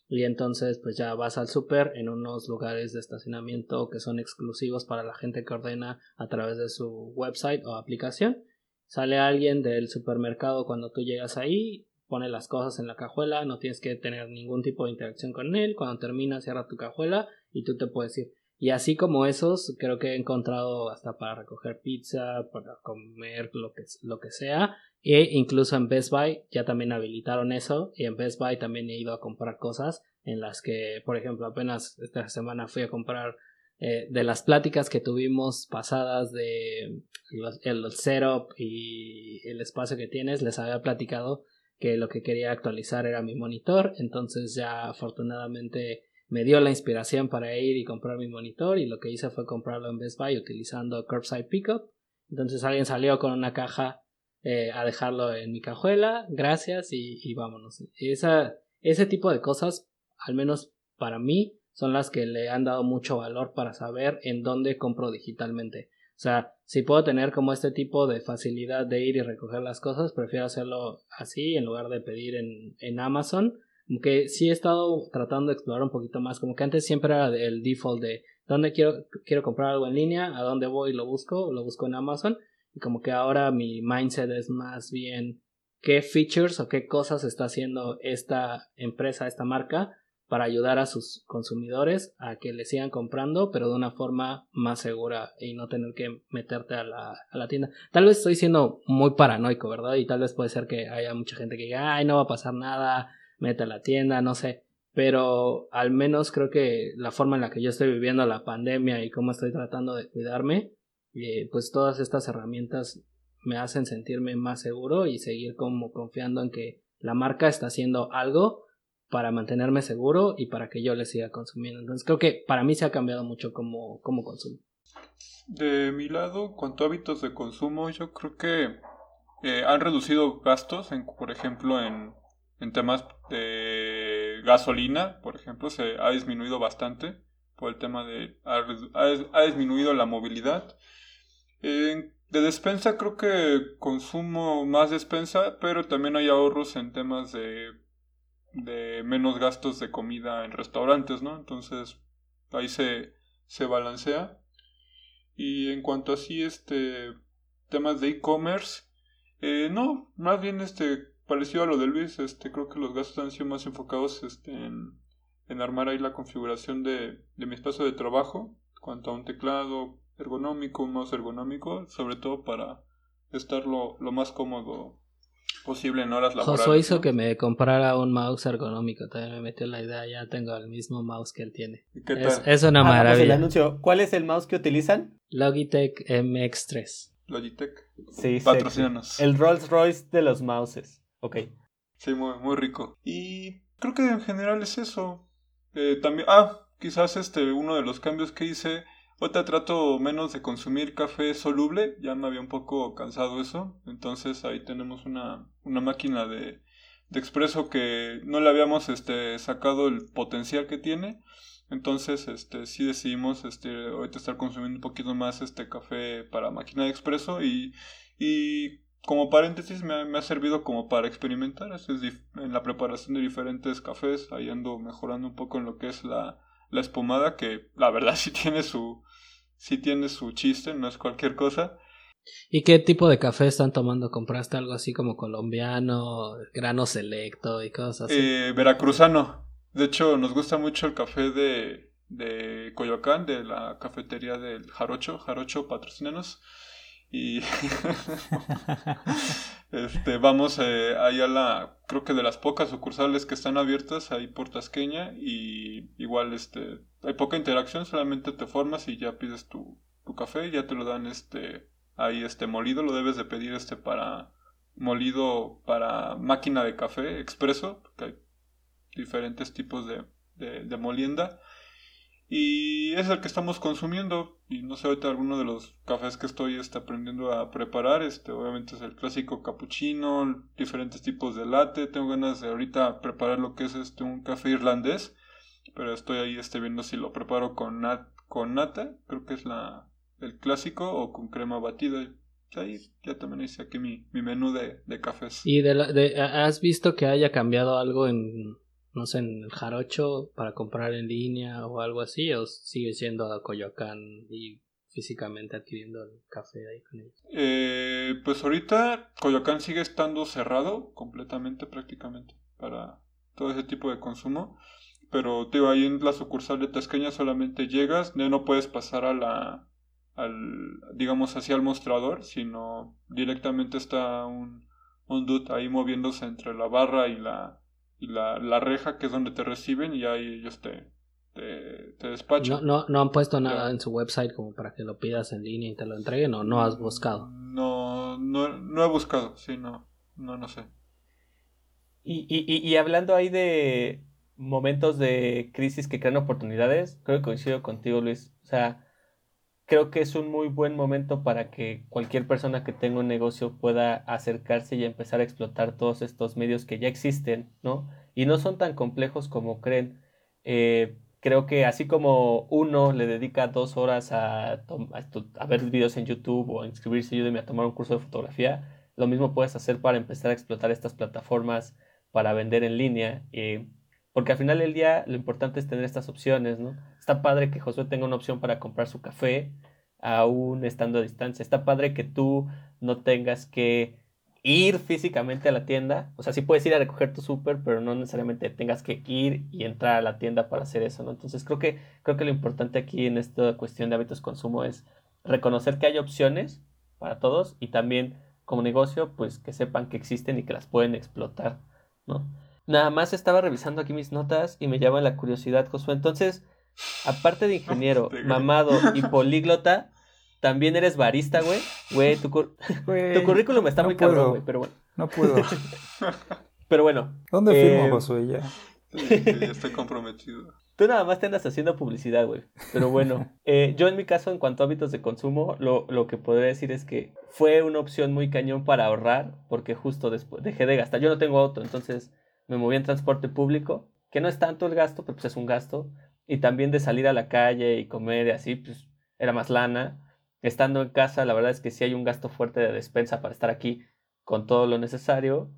y entonces pues ya vas al super en unos lugares de estacionamiento que son exclusivos para la gente que ordena a través de su website o aplicación. Sale alguien del supermercado cuando tú llegas ahí, pone las cosas en la cajuela, no tienes que tener ningún tipo de interacción con él, cuando termina cierra tu cajuela y tú te puedes ir. Y así como esos, creo que he encontrado hasta para recoger pizza, para comer lo que, lo que sea. E incluso en Best Buy ya también habilitaron eso. Y en Best Buy también he ido a comprar cosas en las que, por ejemplo, apenas esta semana fui a comprar eh, de las pláticas que tuvimos pasadas de el setup y el espacio que tienes, les había platicado que lo que quería actualizar era mi monitor. Entonces ya afortunadamente me dio la inspiración para ir y comprar mi monitor y lo que hice fue comprarlo en Best Buy utilizando Curbside Pickup. Entonces alguien salió con una caja eh, a dejarlo en mi cajuela, gracias y, y vámonos. Esa, ese tipo de cosas, al menos para mí, son las que le han dado mucho valor para saber en dónde compro digitalmente. O sea, si puedo tener como este tipo de facilidad de ir y recoger las cosas, prefiero hacerlo así en lugar de pedir en, en Amazon que sí he estado tratando de explorar un poquito más, como que antes siempre era el default de dónde quiero, quiero comprar algo en línea, a dónde voy y lo busco, lo busco en Amazon, y como que ahora mi mindset es más bien qué features o qué cosas está haciendo esta empresa, esta marca, para ayudar a sus consumidores a que le sigan comprando, pero de una forma más segura y no tener que meterte a la, a la tienda. Tal vez estoy siendo muy paranoico, ¿verdad? Y tal vez puede ser que haya mucha gente que diga, ay, no va a pasar nada, mete a la tienda, no sé. Pero al menos creo que la forma en la que yo estoy viviendo la pandemia y cómo estoy tratando de cuidarme, eh, pues todas estas herramientas me hacen sentirme más seguro y seguir como confiando en que la marca está haciendo algo para mantenerme seguro y para que yo le siga consumiendo. Entonces creo que para mí se ha cambiado mucho como, como consumo. De mi lado, cuanto a hábitos de consumo, yo creo que eh, han reducido gastos, en, por ejemplo, en en temas de gasolina, por ejemplo, se ha disminuido bastante por el tema de ha, disminuido la movilidad. de despensa creo que consumo más despensa, pero también hay ahorros en temas de, de menos gastos de comida en restaurantes, ¿no? Entonces ahí se, se balancea. Y en cuanto así, este, temas de e-commerce, eh, no, más bien este, parecido a lo de Luis, este, creo que los gastos han sido más enfocados este, en, en armar ahí la configuración de, de mi espacio de trabajo, cuanto a un teclado ergonómico, un mouse ergonómico, sobre todo para estar lo, lo más cómodo posible en horas laborales. Josué hizo que me comprara un mouse ergonómico, también me metió la idea, ya tengo el mismo mouse que él tiene. Es, una ah, pues maravilla. anuncio. ¿Cuál es el mouse que utilizan? Logitech MX3. Logitech. Sí, sí. Patrocínanos. El Rolls Royce de los mouses. Ok. Sí, muy, muy rico. Y creo que en general es eso. Eh, también, ah, quizás este, uno de los cambios que hice. Ahorita trato menos de consumir café soluble, ya me había un poco cansado eso. Entonces ahí tenemos una, una máquina de, de expreso que no le habíamos este, sacado el potencial que tiene. Entonces, este, sí decidimos este, ahorita estar consumiendo un poquito más este café para máquina de expreso y, y como paréntesis me ha, me ha servido como para experimentar es en la preparación de diferentes cafés, ahí ando mejorando un poco en lo que es la, la espumada, que la verdad sí tiene su, sí tiene su chiste, no es cualquier cosa. ¿Y qué tipo de café están tomando? ¿Compraste algo así como colombiano, grano selecto y cosas así? Eh, veracruzano. De hecho, nos gusta mucho el café de, de Coyoacán, de la cafetería del Jarocho. Jarocho, patrocínanos. Y este, vamos eh, ahí a la, creo que de las pocas sucursales que están abiertas ahí por Tasqueña y igual este, hay poca interacción, solamente te formas y ya pides tu, tu café, ya te lo dan este, ahí este molido, lo debes de pedir este para molido para máquina de café expreso, porque hay diferentes tipos de, de, de molienda. Y es el que estamos consumiendo. Y no sé, ahorita alguno de los cafés que estoy aprendiendo a preparar. Este, obviamente es el clásico cappuccino, diferentes tipos de latte. Tengo ganas de ahorita preparar lo que es este un café irlandés. Pero estoy ahí este, viendo si lo preparo con, nat, con nata. Creo que es la, el clásico. O con crema batida. Ahí ya también hice aquí mi, mi menú de, de cafés. ¿Y de la, de, has visto que haya cambiado algo en, no sé, en el Jarocho para comprar en línea o algo así, o sigue siendo a Coyoacán y físicamente adquiriendo el café ahí con ellos? Eh, pues ahorita Coyoacán sigue estando cerrado completamente prácticamente para todo ese tipo de consumo. Pero digo, ahí en la sucursal de Tasqueña solamente llegas, ya no puedes pasar a la, al, digamos, hacia el mostrador, sino directamente está un, un dude ahí moviéndose entre la barra y la, y la, la reja que es donde te reciben y ahí ellos te, te, te despachan. No, no, no han puesto nada en su website como para que lo pidas en línea y te lo entreguen o no has buscado. No, no, no he buscado, sí, no, no, no sé. Y, y, y hablando ahí de momentos de crisis que crean oportunidades, creo que coincido contigo, Luis. O sea, creo que es un muy buen momento para que cualquier persona que tenga un negocio pueda acercarse y empezar a explotar todos estos medios que ya existen, ¿no? Y no son tan complejos como creen. Eh, creo que así como uno le dedica dos horas a, a, a, ver videos en YouTube o a inscribirse Udemy a tomar un curso de fotografía, lo mismo puedes hacer para empezar a explotar estas plataformas para vender en línea. Eh, porque al final del día lo importante es tener estas opciones, ¿no? Está padre que Josué tenga una opción para comprar su café aún estando a distancia. Está padre que tú no tengas que ir físicamente a la tienda. O sea, sí puedes ir a recoger tu súper, pero no necesariamente tengas que ir y entrar a la tienda para hacer eso, ¿no? Entonces creo que, creo que lo importante aquí en esta cuestión de hábitos de consumo es reconocer que hay opciones para todos y también como negocio, pues que sepan que existen y que las pueden explotar, ¿no? Nada más estaba revisando aquí mis notas y me llama la curiosidad, Josué. Entonces, aparte de ingeniero, mamado y políglota, también eres barista, güey. Güey, tu, cur Güey, tu currículum está no muy puedo. cabrón, güey, pero bueno. No puedo. Pero bueno, ¿Dónde Eh, firmo, Josué? Ya. Sí, sí, ya estoy comprometido. tú nada más te andas haciendo publicidad, güey. Pero bueno, eh, yo en mi caso, en cuanto a hábitos de consumo, lo, lo que podría decir es que fue una opción muy cañón para ahorrar, porque justo después dejé de gastar. Yo no tengo auto, entonces me moví en transporte público, que no es tanto el gasto, pero pues es un gasto. Y también de salir a la calle y comer y así, pues era más lana. Estando en casa, la verdad es que sí hay un gasto fuerte de despensa para estar aquí con todo lo necesario,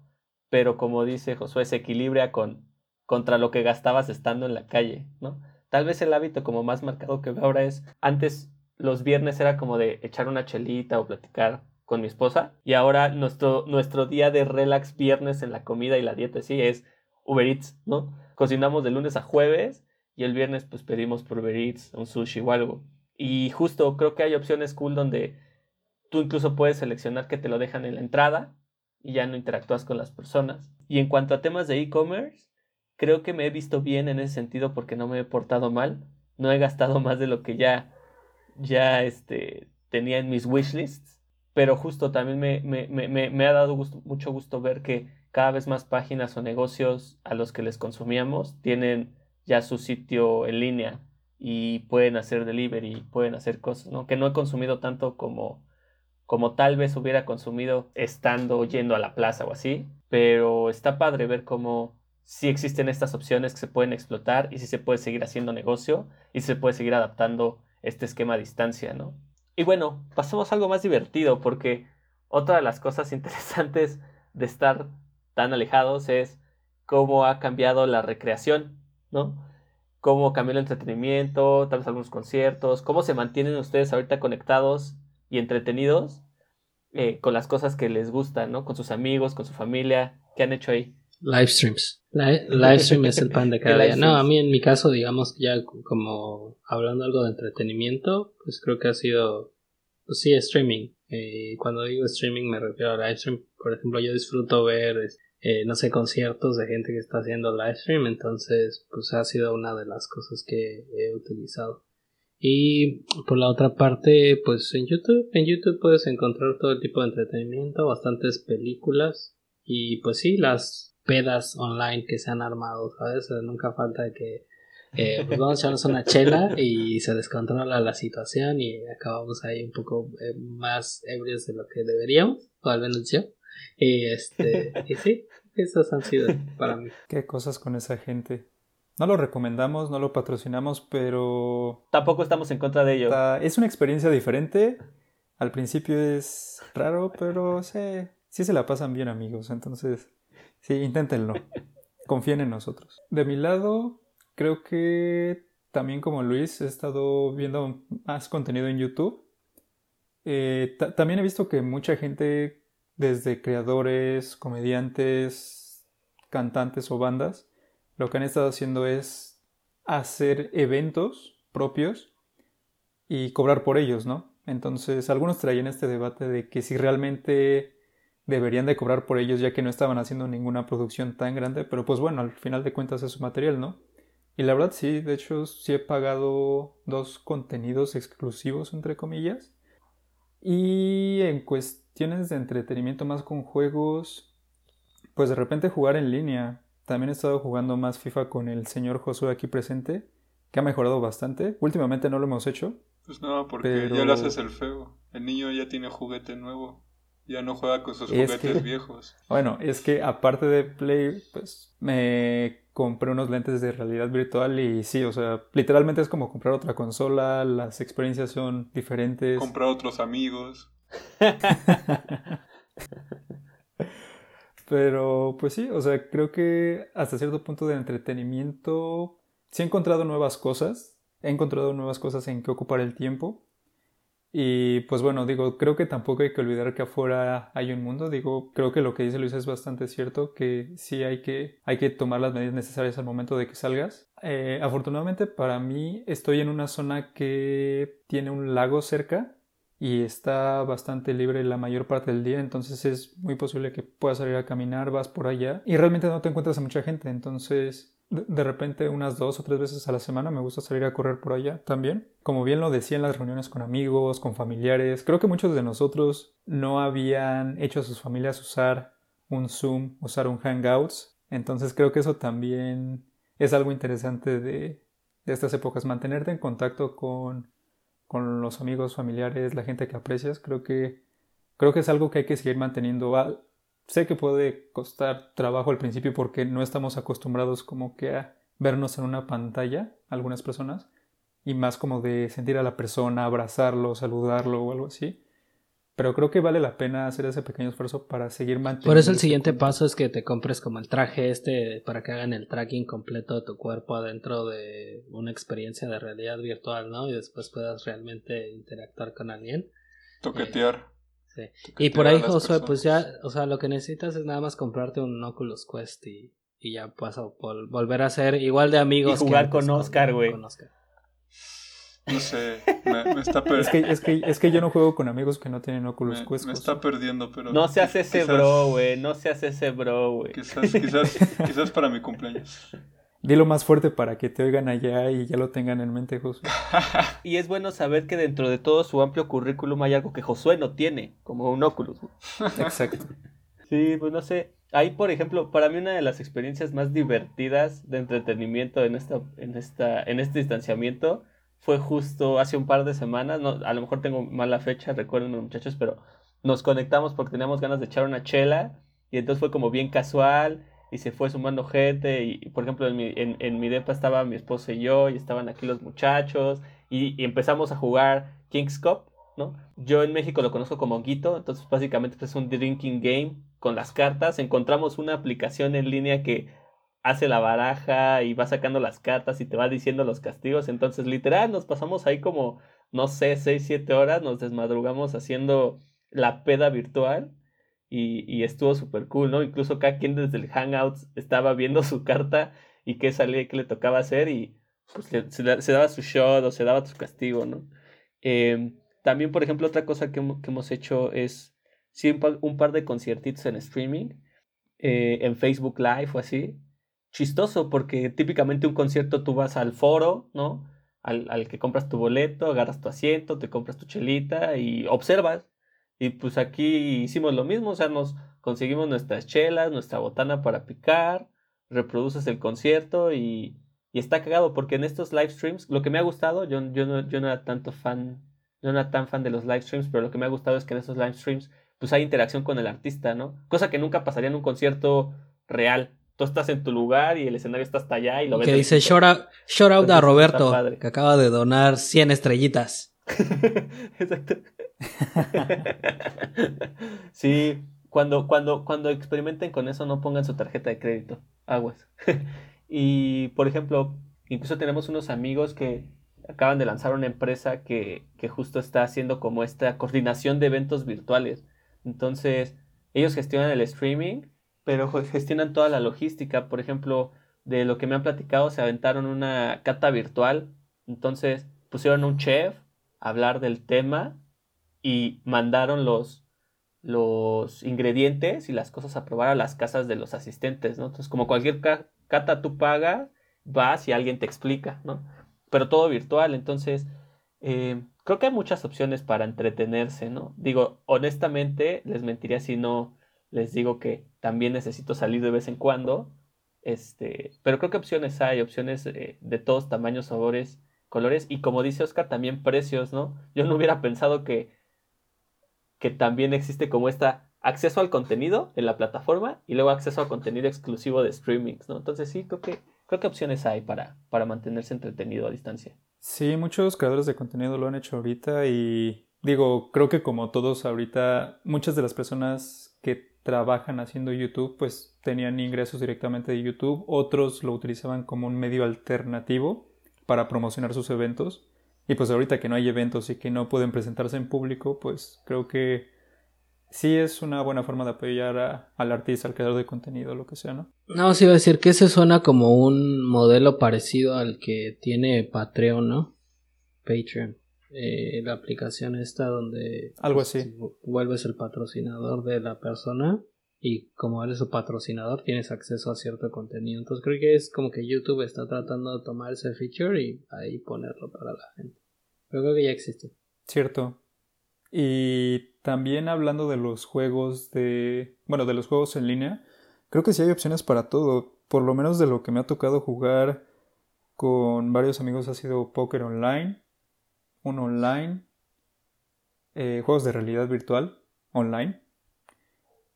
pero como dice Josué, se equilibra con contra lo que gastabas estando en la calle, ¿no? Tal vez el hábito como más marcado que ahora es, antes los viernes era como de echar una chelita o platicar con mi esposa y ahora nuestro, nuestro día de relax viernes en la comida y la dieta sí es Uber Eats, ¿no? Cocinamos de lunes a jueves y el viernes pues pedimos por Uber un sushi o algo. Y justo creo que hay opciones cool donde tú incluso puedes seleccionar que te lo dejan en la entrada y ya no interactúas con las personas. Y en cuanto a temas de e-commerce, creo que me he visto bien en ese sentido porque no me he portado mal. No he gastado más de lo que ya, ya este, tenía en mis wishlists. pero justo también me, me, me, me ha dado mucho gusto ver que cada vez más páginas o negocios a los que les consumíamos tienen ya su sitio en línea y pueden hacer delivery, pueden hacer cosas. Que no he consumido tanto como, como tal vez hubiera consumido estando yendo a la plaza o así, pero está padre ver cómo si existen estas opciones que se pueden explotar y si se puede seguir haciendo negocio y se puede seguir adaptando este esquema a distancia, ¿no? Y bueno, pasemos a algo más divertido porque otra de las cosas interesantes de estar tan alejados es cómo ha cambiado la recreación, ¿no? Cómo cambió el entretenimiento, tal vez algunos conciertos, cómo se mantienen ustedes ahorita conectados y entretenidos eh, con las cosas que les gustan, ¿no? Con sus amigos, con su familia, ¿qué han hecho ahí? Live streams. live stream es el pan de cada día. No, a mí en mi caso, digamos, ya como hablando algo de entretenimiento, pues creo que ha sido, pues sí, streaming. Eh, cuando digo streaming me refiero a live stream. Por ejemplo, yo disfruto ver, eh, no sé, conciertos de gente que está haciendo live stream. Entonces, pues ha sido una de las cosas que he utilizado. Y por la otra parte, pues en YouTube, en YouTube puedes encontrar todo tipo de entretenimiento, bastantes películas. Y pues sí, las pedas online que se han armado, ¿sabes? Nunca falta que eh, pues vamos a echarnos una chela y se descontrola la situación y acabamos ahí un poco eh, más ebrios de lo que deberíamos, o al menos yo. Y este, y sí, esas han sido para mí. Qué cosas con esa gente. No lo recomendamos, no lo patrocinamos, pero... Tampoco estamos en contra de ello. Es una experiencia diferente. Al principio es raro, pero sí, sí se la pasan bien amigos. Entonces, Sí, inténtenlo. Confíen en nosotros. De mi lado, creo que también como Luis he estado viendo más contenido en YouTube. Eh, también he visto que mucha gente, desde creadores, comediantes, cantantes o bandas, lo que han estado haciendo es hacer eventos propios y cobrar por ellos, ¿no? Entonces, algunos traían este debate de que si realmente deberían de cobrar por ellos ya que no estaban haciendo ninguna producción tan grande, pero pues bueno, al final de cuentas es su material, ¿no? Y la verdad sí, de hecho sí he pagado dos contenidos exclusivos, entre comillas. Y en cuestiones de entretenimiento más con juegos, pues de repente jugar en línea. También he estado jugando más FIFA con el señor Josué aquí presente, que ha mejorado bastante. Últimamente no lo hemos hecho. Pues no, porque ya lo haces el feo. El niño ya tiene juguete nuevo. Ya no juega con sus juguetes viejos. Bueno, es que aparte de Play, pues me compré unos lentes de realidad virtual y sí, o sea, literalmente es como comprar otra consola, las experiencias son diferentes. Comprar otros amigos. Pero pues sí, o sea, creo que hasta cierto punto de entretenimiento sí he encontrado nuevas cosas, he encontrado nuevas cosas en que ocupar el tiempo y pues bueno, digo, creo que tampoco hay que olvidar que afuera hay un mundo. Digo, creo que lo que dice Luis es bastante cierto, que sí hay que, hay que tomar las medidas necesarias al momento de que salgas. Eh, afortunadamente para mí estoy en una zona que tiene un lago cerca y está bastante libre la mayor parte del día, entonces es muy posible que puedas salir a caminar, vas por allá y realmente no te encuentras a mucha gente, entonces de repente unas dos o tres veces a la semana me gusta salir a correr por allá también. Como bien lo decía en las reuniones con amigos, con familiares, creo que muchos de nosotros no habían hecho a sus familias usar un Zoom, usar un Hangouts. Entonces creo que eso también es algo interesante de, de estas épocas, mantenerte en contacto con, con los amigos, familiares, la gente que aprecias. Creo que, creo que es algo que hay que seguir manteniendo sé que puede costar trabajo al principio porque no estamos acostumbrados como que a vernos en una pantalla, algunas personas, y más como de sentir a la persona, abrazarlo, saludarlo o algo así. Pero creo que vale la pena hacer ese pequeño esfuerzo para seguir manteniendo. Por eso el siguiente paso es que te compres como el traje este para que hagan el tracking completo de tu cuerpo adentro de una experiencia de realidad virtual, ¿no? Y después puedas realmente interactuar con alguien. Toquetear. Y por ahí, Josué, pues ya, o sea, lo que necesitas es nada más comprarte un Oculus Quest y, y ya puedas volver a ser igual de amigos. Y jugar con Oscar, güey. No sé, me, está perdiendo. Es que, es, que, es que yo no juego con amigos que no tienen Oculus Quest. Me está perdiendo, pero. No se hace ese bro, güey. No se hace ese bro, güey. Quizás, quizás, quizás para mi cumpleaños. Dilo más fuerte para que te oigan allá y ya lo tengan en mente, Josué. y es bueno saber que dentro de todo su amplio currículum hay algo que Josué no tiene, como un Oculus. Exacto. Sí, pues no sé. Ahí, por ejemplo, para mí una de las experiencias más divertidas de entretenimiento en esta, en esta, en este distanciamiento fue justo hace un par de semanas. A lo mejor tengo mala fecha, recuerden muchachos, pero nos conectamos porque teníamos ganas de echar una chela y entonces fue como bien casual y se fue sumando gente y, por ejemplo en mi, en mi depa estaba mi esposa y yo y estaban aquí los muchachos y, y, empezamos a jugar King's Cup, ¿no? Yo en México lo conozco como Guito, entonces básicamente es un drinking game con las cartas, encontramos una aplicación en línea que hace la baraja y va sacando las cartas y te va diciendo los castigos, entonces literal nos pasamos ahí como, no sé, 6, 7 horas, nos desmadrugamos haciendo la peda virtual y, estuvo súper cool, ¿no? Incluso cada quien desde el Hangouts estaba viendo su carta y qué salía y qué le tocaba hacer y pues se, daba su shot o se daba su castigo, ¿no? Em, también, por ejemplo, otra cosa que, hemos hecho es un, par de conciertitos en streaming, eh, en Facebook Live o así. Chistoso porque típicamente un concierto tú vas al foro, ¿no? Al, al que compras tu boleto, agarras tu asiento, te compras tu chelita y observas y pues aquí hicimos lo mismo, o sea, nos conseguimos nuestras chelas, nuestra botana para picar, reproduces el concierto y, y está cagado porque en estos live streams, lo que me ha gustado, yo, yo, no, yo no era tanto fan, yo no era tan fan de los live streams, pero lo que me ha gustado es que en estos live streams pues hay interacción con el artista, ¿no? Cosa que nunca pasaría en un concierto real. Tú estás en tu lugar y el escenario está hasta allá y lo ves. Que dice shout out, a Roberto, que acaba de donar 100 estrellitas. Exacto. sí, cuando, cuando, cuando experimenten con eso, no pongan su tarjeta de crédito. Aguas. y, por ejemplo, incluso tenemos unos amigos que acaban de lanzar una empresa que, que justo está haciendo como esta coordinación de eventos virtuales. Entonces, ellos gestionan el streaming, pero gestionan toda la logística. Por ejemplo, de lo que me han platicado, se aventaron una cata virtual. Entonces, pusieron un chef a hablar del tema y mandaron los, los ingredientes y las cosas a probar a las casas de los asistentes, ¿no? Entonces, como cualquier cata tú pagas, vas y alguien te explica, ¿no? Pero todo virtual, entonces, eh, creo que hay muchas opciones para entretenerse, ¿no? Digo, honestamente, les mentiría si no les digo que también necesito salir de vez en cuando, este, pero creo que opciones hay, opciones eh, de todos tamaños, sabores, colores, y como dice Oscar, también precios, ¿no? Yo no hubiera pensado que que también existe como esta acceso al contenido en la plataforma y luego acceso a contenido exclusivo de streamings, ¿no? Entonces sí, creo que, creo que opciones hay para, para mantenerse entretenido a distancia. Sí, muchos creadores de contenido lo han hecho ahorita y digo, creo que como todos ahorita, muchas de las personas que trabajan haciendo YouTube pues tenían ingresos directamente de YouTube, otros lo utilizaban como un medio alternativo para promocionar sus eventos y pues ahorita que no hay eventos y que no pueden presentarse en público, pues creo que sí es una buena forma de apoyar al artista, al creador de contenido, lo que sea, ¿no? No, sí iba a decir que ese suena como un modelo parecido al que tiene Patreon, ¿no? Patreon. Eh, la aplicación esta donde algo así vuelves el patrocinador de la persona y como eres su patrocinador tienes acceso a cierto contenido. Entonces creo que es como que YouTube está tratando de tomar ese feature y ahí ponerlo para la gente. Pero creo que ya existe. Cierto. Y también hablando de los juegos de... Bueno, de los juegos en línea, creo que sí hay opciones para todo. Por lo menos de lo que me ha tocado jugar con varios amigos ha sido Poker Online, un online, eh, juegos de realidad virtual online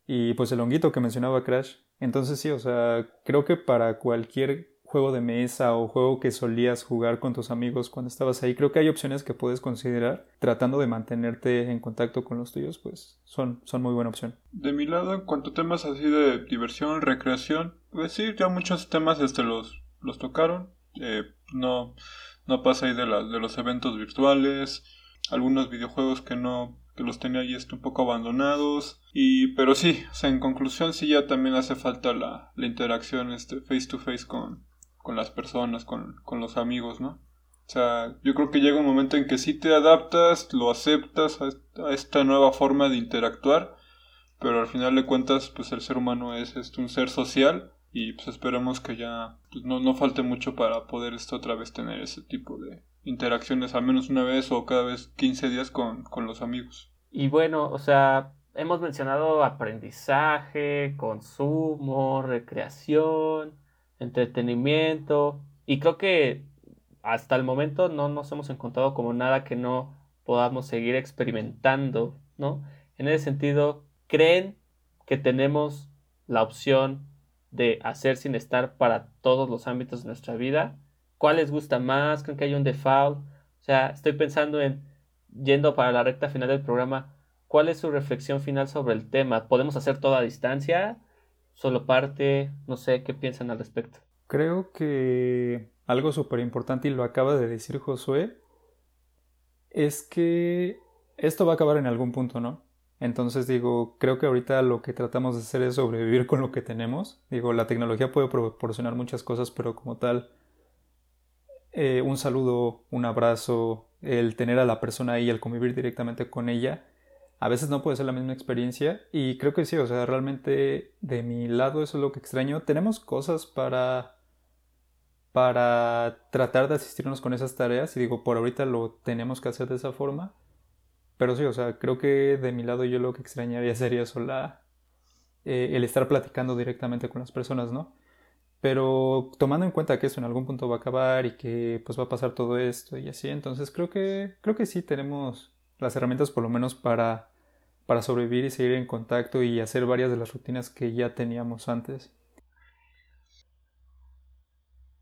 y pues el honguito que mencionaba Crash. Entonces sí, o sea, creo que para cualquier juego de mesa o juego que solías jugar con tus amigos cuando estabas ahí, creo que hay opciones que puedes considerar tratando de mantenerte en contacto con los tuyos, pues son, son muy buena opción. De mi lado, en cuanto a temas así de diversión, recreación, pues sí, ya muchos temas este los, los tocaron. Eh, no, no pasa ahí de, los eventos virtuales, algunos videojuegos que no que los tenía ahí este, un poco abandonados. Y, pero sí, o sea, en conclusión sí ya también hace falta la, la interacción este, face to face con, con las personas, con, con, los amigos, ¿no? O sea, yo creo que llega un momento en que sí te adaptas, lo aceptas a, esta nueva forma de interactuar, pero al final de cuentas, pues el ser humano es este, un ser social y pues esperemos que ya pues, no, no falte mucho para poder esto otra vez tener ese tipo de interacciones al menos una vez o cada vez 15 días con, con los amigos. Y bueno, o sea, hemos mencionado aprendizaje, consumo, recreación, entretenimiento y creo que hasta el momento no nos hemos encontrado como nada que no podamos seguir experimentando, ¿no? En ese sentido, ¿creen que tenemos la opción de hacer sin estar para todos los ámbitos de nuestra vida? ¿Cuál les gusta más? ¿Creen que hay un default? O sea, estoy pensando en, yendo para la recta final del programa, ¿cuál es su reflexión final sobre el tema? ¿Podemos hacer toda a distancia? ¿Solo parte? No sé, ¿qué piensan al respecto? Creo que algo súper importante, y lo acaba de decir Josué, es que esto va a acabar en algún punto, ¿no? Entonces digo, creo que ahorita lo que tratamos de hacer es sobrevivir con lo que tenemos. Digo, la tecnología puede proporcionar muchas cosas, pero como tal, eh, un saludo, un abrazo, el tener a la persona ahí, el convivir directamente con ella, a veces no puede ser la misma experiencia. Y creo que sí, o sea, realmente de mi lado eso es lo que extraño. Tenemos cosas para para tratar de asistirnos con esas tareas y digo, por ahorita lo tenemos que hacer de esa forma pero sí, o sea, creo que de mi lado yo lo que extrañaría sería sola eh, el estar platicando directamente con las personas, ¿no? Pero tomando en cuenta que eso en algún punto va a acabar y que pues va a pasar todo esto y así, entonces creo que creo que sí tenemos las herramientas por lo menos para para sobrevivir y seguir en contacto y hacer varias de las rutinas que ya teníamos antes.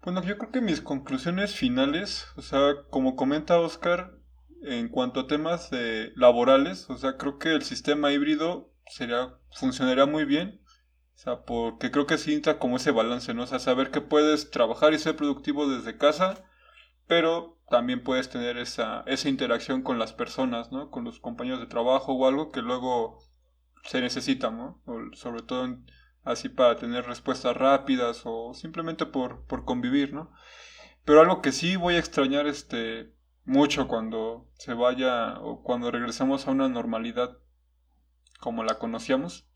Bueno, yo creo que mis conclusiones finales, o sea, como comenta Oscar, en cuanto a temas de laborales, o sea, creo que el sistema híbrido sería, funcionaría muy bien. O sea, porque creo que sí entra como ese balance, ¿no? O sea, saber que puedes trabajar y ser productivo desde casa, pero también puedes tener esa, esa interacción con las personas, ¿no? Con los compañeros de trabajo o algo que luego se necesita, ¿no? sobre todo así para tener respuestas rápidas o simplemente por, por convivir, ¿no? Pero algo que sí voy a extrañar este mucho cuando se vaya o cuando regresemos a una normalidad como la conocíamos.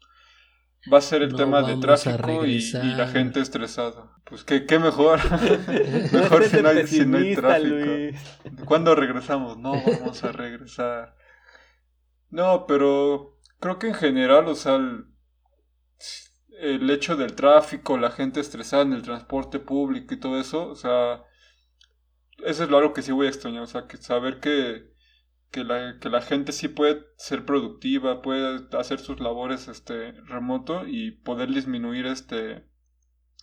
Va a ser el tema de tráfico y, la gente estresada. Pues qué, qué mejor. mejor si no, hay, si no hay tráfico. ¿Cuándo regresamos? No, vamos a regresar. No, pero creo que en general, o sea, el, el hecho del tráfico, la gente estresada en el transporte público y todo eso, o sea, eso es lo algo que sí voy a extrañar, o sea, que saber que, que, la, que la gente sí puede ser productiva, puede hacer sus labores este remoto y poder disminuir este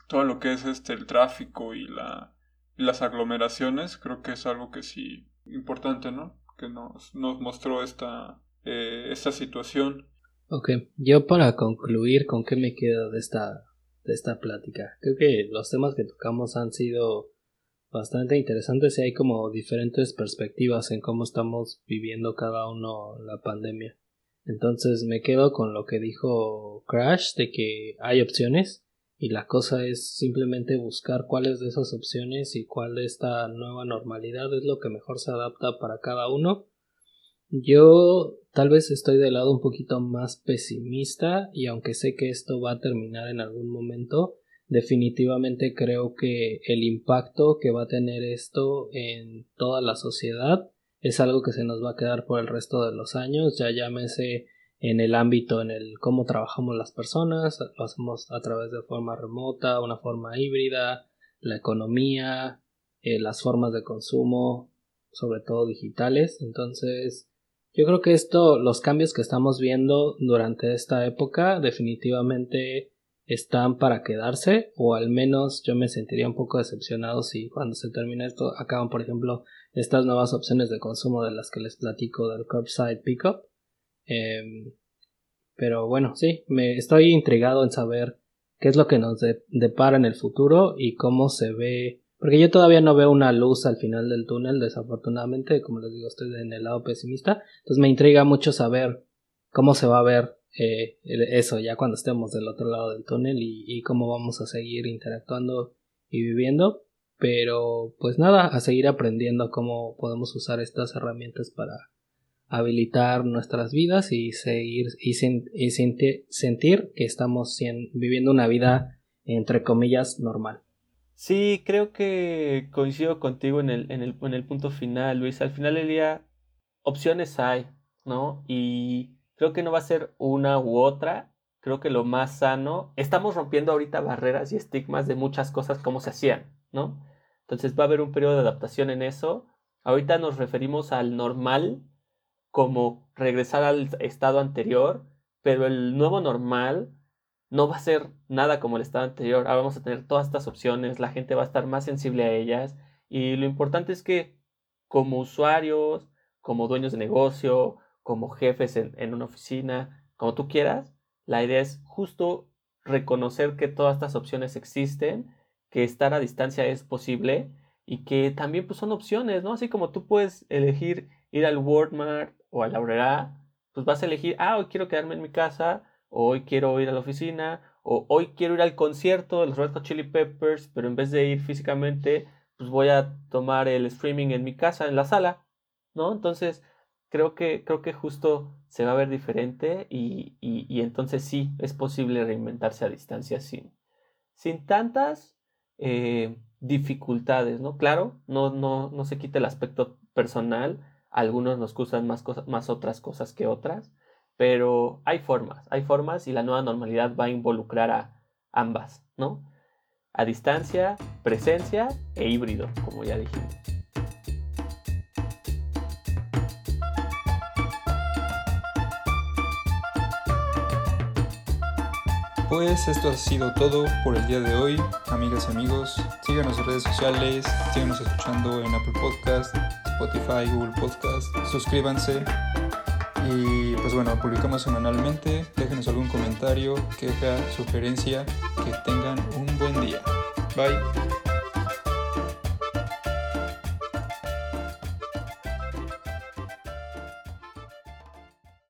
todo lo que es este el tráfico y la las aglomeraciones, creo que es algo que sí importante, ¿no? Que nos, nos mostró esta, eh, esta situación. Ok, yo para concluir, ¿con qué me quedo de esta, de esta plática? Creo que los temas que tocamos han sido bastante interesante si hay como diferentes perspectivas en cómo estamos viviendo cada uno la pandemia. Entonces me quedo con lo que dijo Crash de que hay opciones y la cosa es simplemente buscar cuáles de esas opciones y cuál de esta nueva normalidad es lo que mejor se adapta para cada uno. Yo tal vez estoy del lado un poquito más pesimista y aunque sé que esto va a terminar en algún momento, definitivamente creo que el impacto que va a tener esto en toda la sociedad es algo que se nos va a quedar por el resto de los años, ya llámese en el ámbito en el cómo trabajamos las personas, lo hacemos a través de forma remota, una forma híbrida, la economía, eh, las formas de consumo, sobre todo digitales. Entonces, yo creo que esto, los cambios que estamos viendo durante esta época, definitivamente están para quedarse o al menos yo me sentiría un poco decepcionado si cuando se termine esto acaban por ejemplo estas nuevas opciones de consumo de las que les platico del curbside pickup. Em, pero bueno sí me estoy intrigado en saber qué es lo que nos depara en el futuro y cómo se ve porque yo todavía no veo una luz al final del túnel desafortunadamente como les digo estoy en el lado pesimista entonces me intriga mucho saber cómo se va a ver eh, eso ya cuando estemos del otro lado del túnel y, cómo vamos a seguir interactuando y viviendo pero pues nada a seguir aprendiendo cómo podemos usar estas herramientas para habilitar nuestras vidas y seguir y, sentir que estamos viviendo una vida entre comillas, normal. Sí, creo que coincido contigo en el, en el, en el punto final, Luis. Al final del día, opciones hay, ¿no? Y creo que no va a ser una u otra. Creo que lo más sano, estamos rompiendo ahorita barreras y estigmas de muchas cosas como se hacían, ¿no? Entonces va a haber un periodo de adaptación en eso. Ahorita nos referimos al normal como regresar al estado anterior, pero el nuevo normal no va a ser nada como el estado anterior. Ahora vamos a tener todas estas opciones, la gente va a estar más sensible a ellas y lo importante es que como usuarios, como dueños de negocio, como jefes en, una oficina, como tú quieras, la idea es justo reconocer que todas estas opciones existen, que estar a distancia es posible y que también pues, son opciones, ¿no? Así como tú puedes elegir ir al Walmart o a la Aurora, pues vas a elegir, ah, hoy quiero quedarme en mi casa, o hoy quiero ir a la oficina, o hoy quiero ir al concierto de los Red Hot Chili Peppers, pero en vez de ir físicamente, pues voy a tomar el streaming en mi casa, en la sala, ¿no? Entonces, creo que, creo que justo se va a ver diferente y, y, entonces sí, es posible reinventarse a distancia sin, sin tantas eh, dificultades, ¿no? Claro, no, no, no se quita el aspecto personal, algunos nos gustan más, cosas, más otras cosas que otras, pero hay formas, hay formas y la nueva normalidad va a involucrar a ambas, ¿no? A distancia, presencia e híbrido, como ya dijimos. Pues esto ha sido todo por el día de hoy, amigas y amigos. Síganos en redes sociales, síganos escuchando en Apple Podcast, Spotify, Google Podcast. Suscríbanse y pues bueno, publicamos semanalmente. Déjenos algún comentario, queja, sugerencia. Que tengan un buen día. Bye.